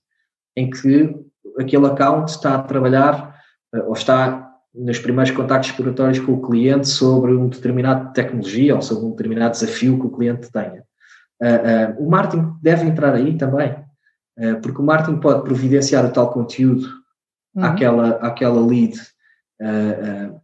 em que aquele account está a trabalhar eh, ou está nos primeiros contactos exploratórios com o cliente sobre um determinado tecnologia ou sobre um determinado desafio que o cliente tenha. Uh, uh, o marketing deve entrar aí também, uh, porque o marketing pode providenciar o tal conteúdo uhum. àquela, àquela lead,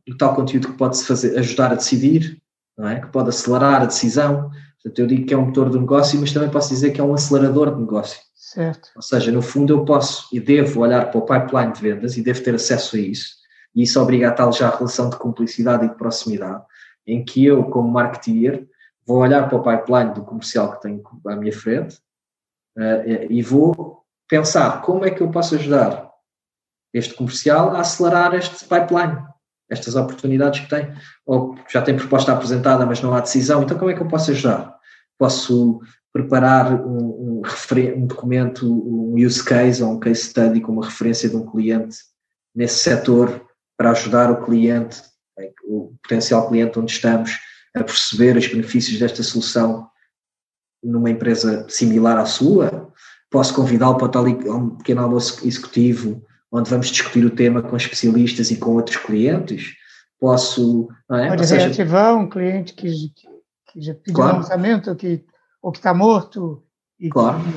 o tal conteúdo que pode fazer, ajudar a decidir, não é? que pode acelerar a decisão. Portanto, eu digo que é um motor de negócio, mas também posso dizer que é um acelerador de negócio. Certo. Ou seja, no fundo eu posso e devo olhar para o pipeline de vendas e devo ter acesso a isso, e isso obriga a tal já relação de cumplicidade e de proximidade, em que eu, como marketeer, vou olhar para o pipeline do comercial que tenho à minha frente uh, e vou pensar como é que eu posso ajudar este comercial a acelerar este pipeline estas oportunidades que tem, ou já tem proposta apresentada, mas não há decisão, então como é que eu posso ajudar? Posso preparar um, um, um documento, um use case ou um case study com uma referência de um cliente nesse setor para ajudar o cliente, o potencial cliente onde estamos, a perceber os benefícios desta solução numa empresa similar à sua? Posso convidá-lo para tal um pequeno almoço executivo onde vamos discutir o tema com especialistas e com outros clientes. Posso. É? Pode seja, reativar um cliente que, que já pediu claro. lançamento que, ou que está morto. E claro. Que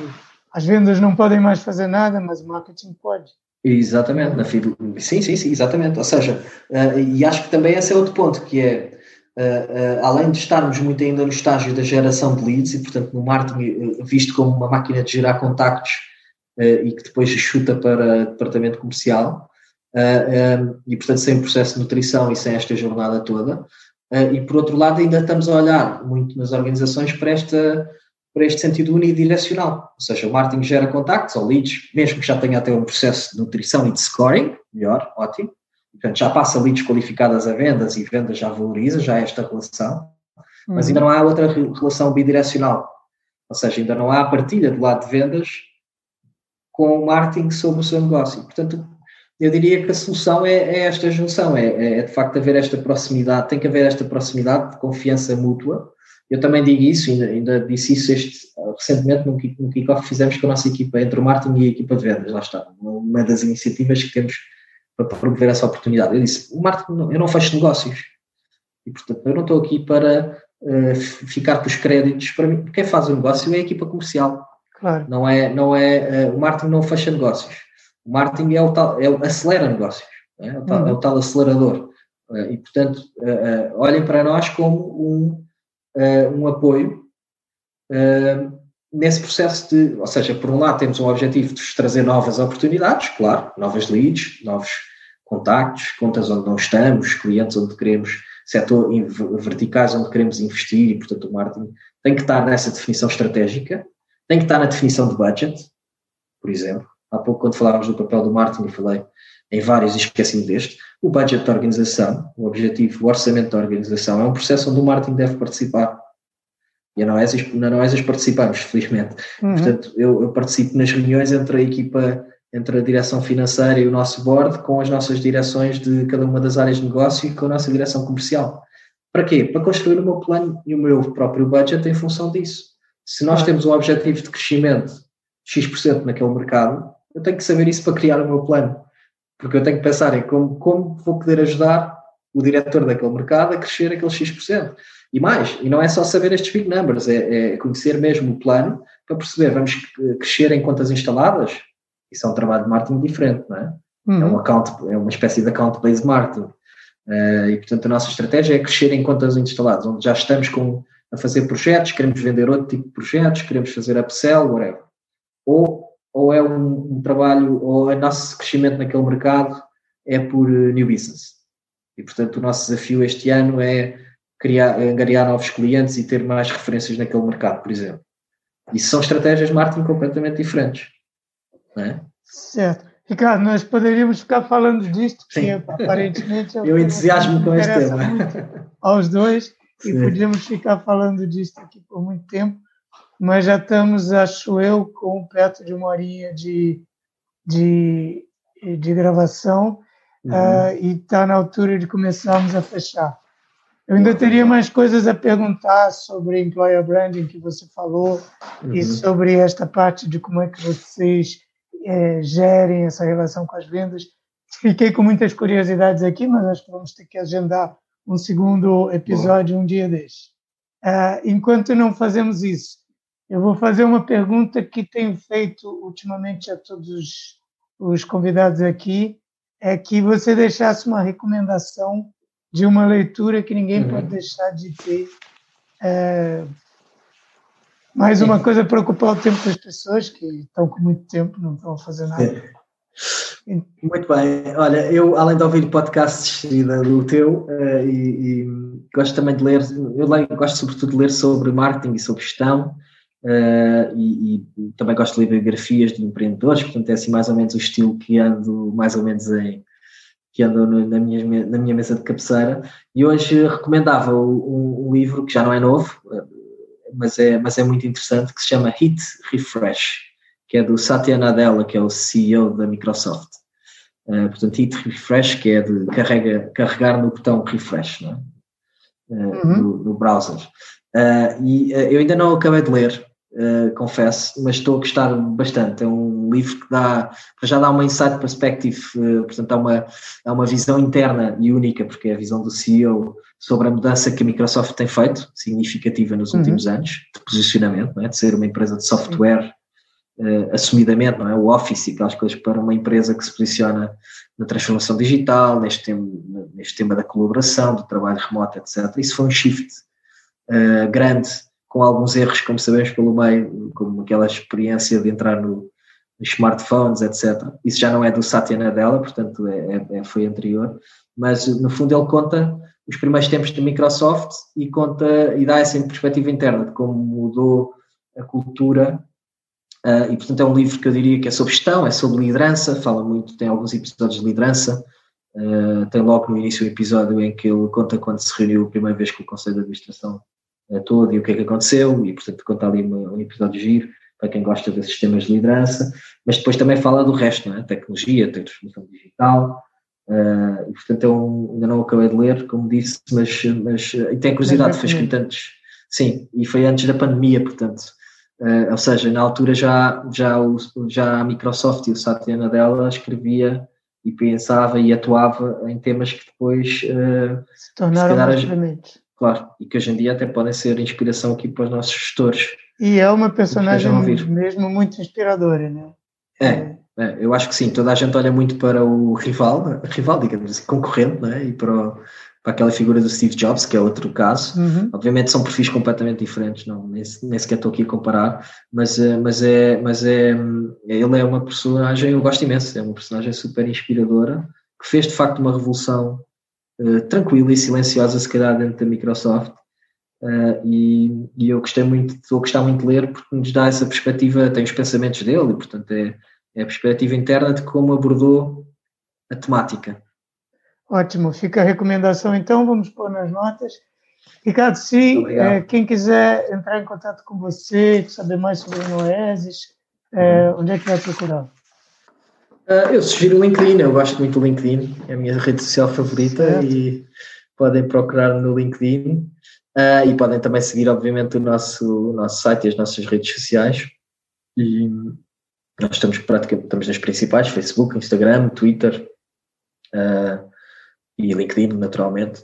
as vendas não podem mais fazer nada, mas o marketing pode. Exatamente, na sim, sim, sim, exatamente. Ou seja, uh, e acho que também esse é outro ponto, que é, uh, uh, além de estarmos muito ainda no estágio da geração de leads e, portanto, no marketing visto como uma máquina de gerar contactos e que depois chuta para departamento comercial, e portanto sem processo de nutrição e sem esta jornada toda. E por outro lado, ainda estamos a olhar muito nas organizações para, esta, para este sentido unidirecional, ou seja, o marketing gera contactos ou leads, mesmo que já tenha até um processo de nutrição e de scoring, melhor, ótimo, Portanto, já passa leads qualificadas a vendas e vendas já valoriza, já é esta relação, mas ainda uhum. não há outra relação bidirecional. Ou seja, ainda não há a partilha do lado de vendas com o marketing sobre o seu negócio. Portanto, eu diria que a solução é, é esta junção, é, é, de facto haver esta proximidade, tem que haver esta proximidade de confiança mútua. Eu também digo isso, ainda, ainda disse isso este, recentemente no, kickoff que fizemos com a nossa equipa, entre o marketing e a equipa de vendas, lá está, uma das iniciativas que temos para promover essa oportunidade. Eu disse, o marketing, eu não fecho negócios, e portanto eu não estou aqui para uh, ficar com os créditos, para mim, quem faz o negócio é a equipa comercial, claro. não é, não é, uh, o marketing não fecha negócios, o marketing é o tal, é o, acelera negócios, é? O tal, uhum. é o tal acelerador, uh, e portanto olhem para nós como um, um apoio nesse processo de, ou seja, por um lado temos um objetivo de trazer novas oportunidades, claro, novas leads, novos contactos, contas onde não estamos, clientes onde queremos, setor verticais onde queremos investir e, portanto, o marketing tem que estar nessa definição estratégica, tem que estar na definição de budget, por exemplo. Há pouco, quando falávamos do papel do marketing, eu falei em vários e esqueci-me deste. O budget da organização, o objetivo, o orçamento da organização, é um processo onde o marketing deve participar e a Noesas, na Noesas participamos, felizmente. Uhum. Portanto, eu, eu, participo nas reuniões entre a equipa, entre a direção financeira e o nosso board, com as nossas direções de cada uma das áreas de negócio e com a nossa direção comercial. Para quê? Para construir o meu plano e o meu próprio budget em função disso. Se nós temos um objetivo de crescimento X% naquele mercado, eu tenho que saber isso para criar o meu plano. Porque eu tenho que pensar em como, como vou poder ajudar o diretor daquele mercado a crescer aqueles X%. E mais, e não é só saber estes big numbers, é, é conhecer mesmo o plano para perceber, vamos crescer em contas instaladas? Isso é um trabalho de marketing diferente, não é? Uhum. É, um account, é uma espécie de account-based marketing. Uh, e, portanto, a nossa estratégia é crescer em contas instaladas, onde já estamos com, a fazer projetos, queremos vender outro tipo de projetos, queremos fazer upsell, whatever. Ou, ou é um, um trabalho, ou o nosso crescimento naquele mercado é por uh, new business. E, portanto, o nosso desafio este ano é criar, angariar novos clientes e ter mais referências naquele mercado, por exemplo. Isso são estratégias de marketing completamente diferentes. Não é? Certo. Ricardo, nós poderíamos ficar falando disto, porque aparentemente. Eu entusiasmo com este tema. Aos dois, Sim. e podíamos ficar falando disto aqui por muito tempo, mas já estamos, acho eu, com perto de uma horinha de, de, de gravação uhum. uh, e está na altura de começarmos a fechar. Eu ainda teria mais coisas a perguntar sobre employer branding que você falou uhum. e sobre esta parte de como é que vocês é, gerem essa relação com as vendas. Fiquei com muitas curiosidades aqui, mas acho que vamos ter que agendar um segundo episódio um dia desse. Uh, enquanto não fazemos isso, eu vou fazer uma pergunta que tenho feito ultimamente a todos os convidados aqui, é que você deixasse uma recomendação de uma leitura que ninguém uhum. pode deixar de ter. É, mais uma coisa para ocupar o tempo das pessoas que estão com muito tempo, não estão a fazer nada. É. Muito bem. Olha, eu, além de ouvir podcasts do teu, uh, e, e, gosto também de ler, eu leio, gosto sobretudo de ler sobre marketing e sobre gestão, uh, e, e, também gosto de ler biografias de empreendedores, portanto é assim mais ou menos o estilo que ando mais ou menos em, que andam na minha, na minha mesa de cabeceira, e hoje recomendava um, um, livro que já não é novo, mas é, mas é muito interessante, que se chama Hit Refresh, que é do Satya Nadella, que é o CEO da Microsoft. Uh, portanto, Hit Refresh, que é de carrega, carregar no botão refresh é? uh, uhum. no, no, browser. E eu ainda não acabei de ler, uh, confesso, mas estou a gostar bastante. É um livro que dá, já dá uma insight perspective, uh, portanto, há uma, há uma visão interna e única, porque é a visão do CEO sobre a mudança que a Microsoft tem feito, significativa nos uhum. últimos anos, de posicionamento, é? de ser uma empresa de software. Uh, assumidamente, não é? O Office e aquelas coisas para uma empresa que se posiciona na transformação digital, neste tema, neste tema da colaboração, do trabalho remoto, etc. Isso foi um shift uh, grande com alguns erros, como sabemos, pelo meio, como aquela experiência de entrar no, nos smartphones, etc. Isso já não é do Satya Nadella, portanto é, é, é, foi anterior, mas no fundo ele conta os primeiros tempos da Microsoft e conta e dá essa perspectiva interna de como mudou a cultura uh, e portanto é um livro que eu diria que é sobre gestão, é sobre liderança, fala muito, tem alguns episódios de liderança Uh, tem logo no início o episódio em que ele conta quando se reuniu a primeira vez com o Conselho de Administração todo e o que é que aconteceu, e portanto conta ali uma, um episódio giro para quem gosta desses sistemas de liderança, mas depois também fala do resto, não é? Tecnologia, transformação digital, uh, e portanto eu ainda não acabei de ler, como disse, mas, mas e tenho curiosidade, foi escrito antes, sim, e foi antes da pandemia, portanto, uh, ou seja, na altura já, já, o, já a Microsoft e o Satya Nadella escrevia e pensava e atuava em temas que depois uh, se tornaram se Claro, e que hoje em dia até podem ser inspiração aqui para os nossos gestores. E é uma personagem mesmo muito inspiradora, né? É, é, eu acho que sim, toda a gente olha muito para o rival, rival, digamos assim, concorrente, né? E para, o, para aquela figura do Steve Jobs, que é outro caso. Uhum. Obviamente são perfis completamente diferentes, não, nem, nem sequer estou aqui a comparar, mas, eh, mas, é, mas é, ele é uma personagem, eu gosto imenso, é uma personagem super inspiradora, que fez de facto uma revolução uh, tranquila e silenciosa, se calhar, dentro da Microsoft, Uh, e, e, eu gostei muito, estou a gostar muito de ler porque nos dá essa perspectiva, tem os pensamentos dele, e portanto é, é a perspectiva interna de como abordou a temática. Ótimo, fica a recomendação então, vamos pôr nas notas. Ricardo, se é, quem quiser entrar em contato com você, saber mais sobre o Noesis, é, onde é que vai procurar? Uh, eu sugiro o LinkedIn, eu gosto muito do LinkedIn, é a minha rede social favorita certo. e podem procurar no LinkedIn. Uh, e podem também seguir, obviamente, o nosso, o nosso site e as nossas redes sociais. E nós estamos praticamente estamos nas principais: Facebook, Instagram, Twitter uh, e LinkedIn, naturalmente.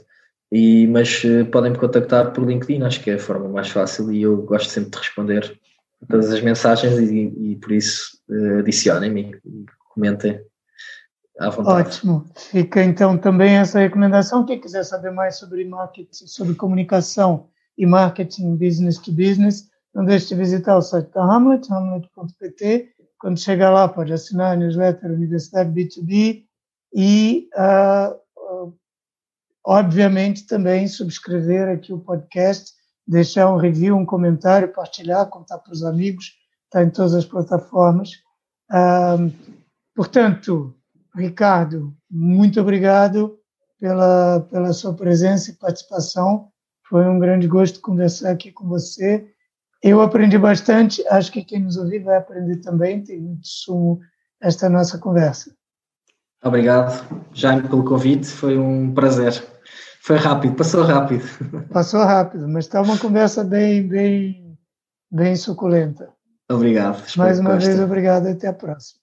E, mas uh, podem me contactar por LinkedIn, acho que é a forma mais fácil e eu gosto sempre de responder a todas as mensagens e, e por isso adicionem-me e comentem à vontade. Ótimo. Fica então também essa recomendação. Quem quiser saber mais sobre marketing, sobre comunicação e marketing business to business, não deixe de visitar o site da Hamlet, hamlet.pt. Quando chegar lá, pode assinar a newsletter Universidade B2B e, uh, obviamente, também subscrever aqui o podcast, deixar um review, um comentário, partilhar, contar para os amigos, está em todas as plataformas. Uh, portanto, Ricardo, muito obrigado pela, pela sua presença e participação. Foi um grande gosto conversar aqui com você. Eu aprendi bastante, acho que quem nos ouvir vai aprender também, tem muito sumo esta nossa conversa. Obrigado, Jaime, pelo convite, foi um prazer. Foi rápido, passou rápido. Passou rápido, mas está uma conversa bem, bem, bem suculenta. Obrigado. Mais uma vez, obrigado e até a próxima.